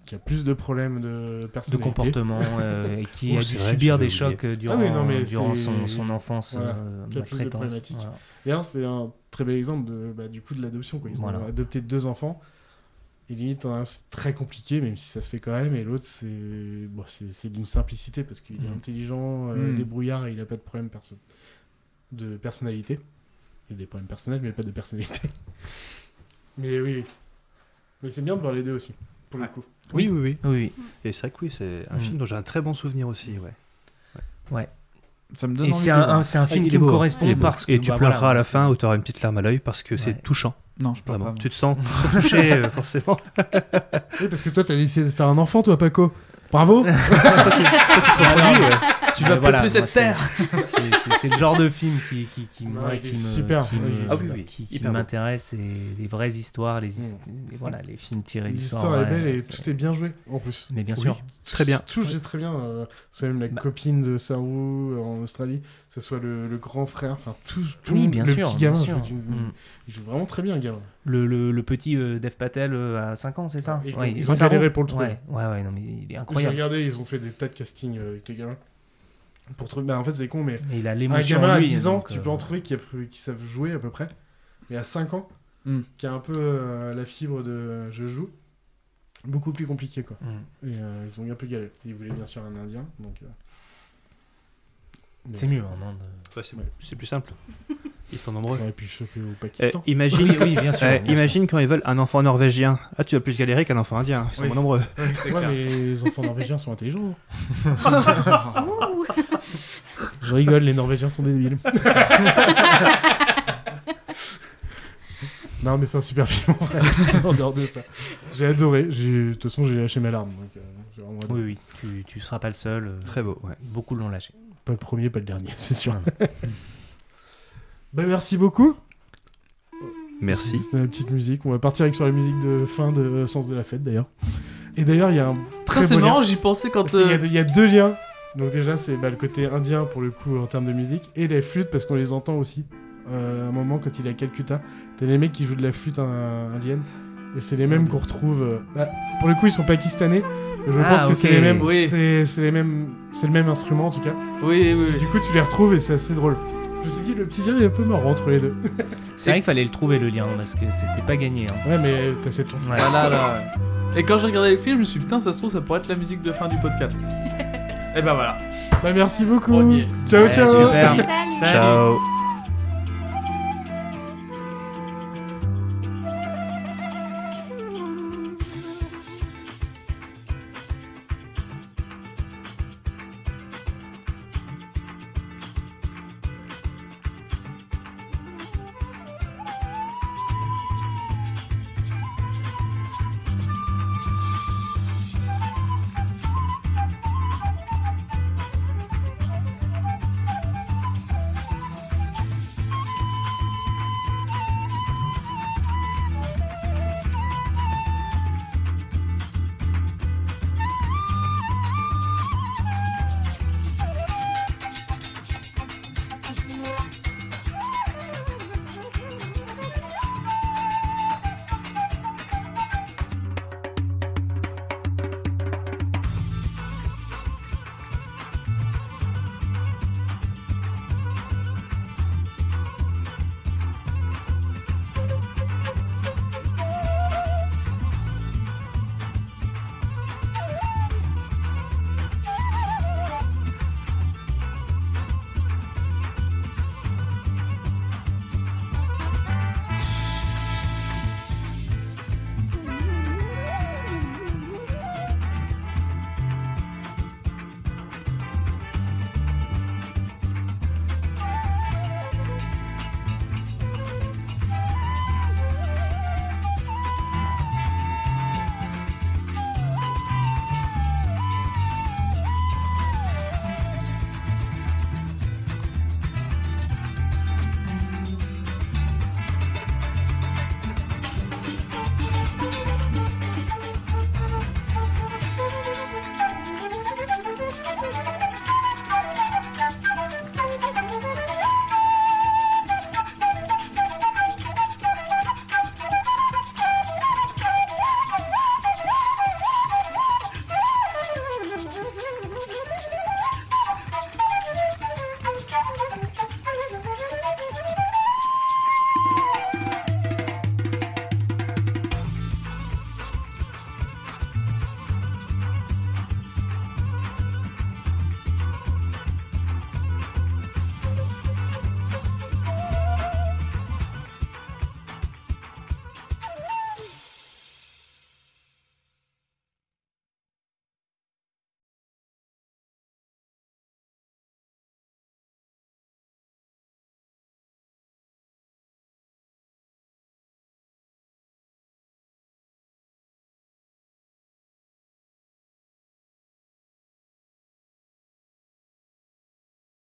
qui a plus de problèmes de de personnalité. comportement euh, et qui Oh, a dû vrai, subir des chocs euh, durant, Ah oui, non, mais durant son, son enfance Voilà, euh, qui a plus de problématiques. Voilà. D'ailleurs, c'est un très bel exemple de, bah, du coup de l'adoption. quoi. Ils ont Voilà. adopté deux enfants. Et limite, t'en as un, c'est très compliqué, même si ça se fait quand même. Et l'autre, c'est bon, c'est c'est d'une simplicité parce qu'il est Mhm. intelligent, euh, Mhm. débrouillard et il a pas de problème perso- de personnalité. Il a des problèmes personnels, mais pas de personnalité. mais oui, oui. Mais c'est bien de voir les deux aussi, pour le coup. Oui, oui, oui. Oui, Et c'est vrai que oui, c'est un Mm. film dont j'ai un très bon souvenir aussi. Ouais. ouais. Ça me donne Et envie c'est de un, le voir. un- c'est un film Il qui me beau, correspond il est beau. parce que Et tu bah, pleureras voilà, à la c'est- fin ou tu auras une petite larme à l'œil parce que c'est touchant. Non, je peux Vraiment. pas. Tu te sens, tu te sens touché, euh, forcément. Oui, parce que toi, t'as essayé de faire un enfant, toi, Paco. Bravo Tu vas peupler moi, cette c'est- terre. c'est- le genre de film qui, qui, qui, moi, qui Oui, est Ah oui, oui, m'intéresse et les vraies histoires, les, his- Mm. voilà, les films tirés d'histoires. L'histoire est belle et tout est bien joué, en plus. Mais bien Oui. sûr. Très bien. Tout est très bien. euh, c'est même la Bah. copine de Saru euh, en Australie, que ce soit le, le grand frère, enfin tout, tout Oui, le, bien le sûr, petit gamin joue, Mm. il joue vraiment très bien le gamin. Le, le, le petit euh, Dev Patel euh, à 5 ans, c'est ça? Ils Ouais, ils ont galéré pour le trouver. Ouais, ouais, ouais, non, mais il est J'ai incroyable. regardé, ils ont fait des tas de castings euh, avec les gamins. Pour trouver... bah, en fait, c'est con, mais Et il a un gamin à lui, 10 ans, donc, tu euh, peux en trouver qui, a- qui savent jouer à peu près. Mais à 5 ans, Mm. qui a un peu euh, la fibre de je joue, beaucoup plus compliqué quoi. mm. Et euh, ils ont eu un peu galéré. Ils voulaient bien sûr un indien, donc. euh, C'est mieux en Inde. Ouais, c'est Ouais. plus simple. Ils sont nombreux. Ils auraient pu choper au Euh, Pakistan. imagine, Oui, oui, bien sûr, euh, bien imagine quand ils veulent un enfant norvégien. Ah, tu vas plus galérer qu'un enfant indien. Ils sont Oui. moins nombreux. Ouais, mais les enfants norvégiens sont intelligents. Je rigole, les Norvégiens sont des débiles. non, mais c'est un super film en vrai, en dehors de ça. J'ai adoré. De toute façon, j'ai lâché ma larme. Donc, euh, j'ai vraiment adoré. Oui, oui, tu, tu seras pas le seul. euh, Très beau, ouais. Beaucoup l'ont lâché. Pas le premier, pas le dernier, c'est sûr. bah, merci beaucoup. Merci. C'était la petite musique. On va partir avec sur la musique de fin de Sens de la fête d'ailleurs. Et d'ailleurs, il y a un très c'est marrant, j'y pensais quand, y euh, Il y, a deux liens. Donc déjà, c'est bah, le côté indien pour le coup en termes de musique et les flûtes parce qu'on les entend aussi. Euh, à un moment, quand il est à Calcutta, t'as les mecs qui jouent de la flûte euh, indienne et c'est les mêmes qu'on retrouve. euh, bah, pour le coup, ils sont pakistanais. mais Je Ah, pense que c'est les mêmes. Oui. C'est c'est les mêmes. C'est le même instrument en tout cas. Oui, oui. Et du coup, tu les retrouves et c'est assez drôle. Je me suis dit, le petit lien est un peu marrant entre les deux. C'est vrai qu'il fallait le trouver le lien parce que c'était pas gagné. hein. Ouais, mais t'as cette chance. Ouais. Voilà, là, ouais. Et quand j'ai regardé le film, je me suis dit, putain, ça se trouve, ça pourrait être la musique de fin du podcast. Et bah voilà. Bah, merci beaucoup. Ciao, Ouais, ciao. super. Salut. Ciao.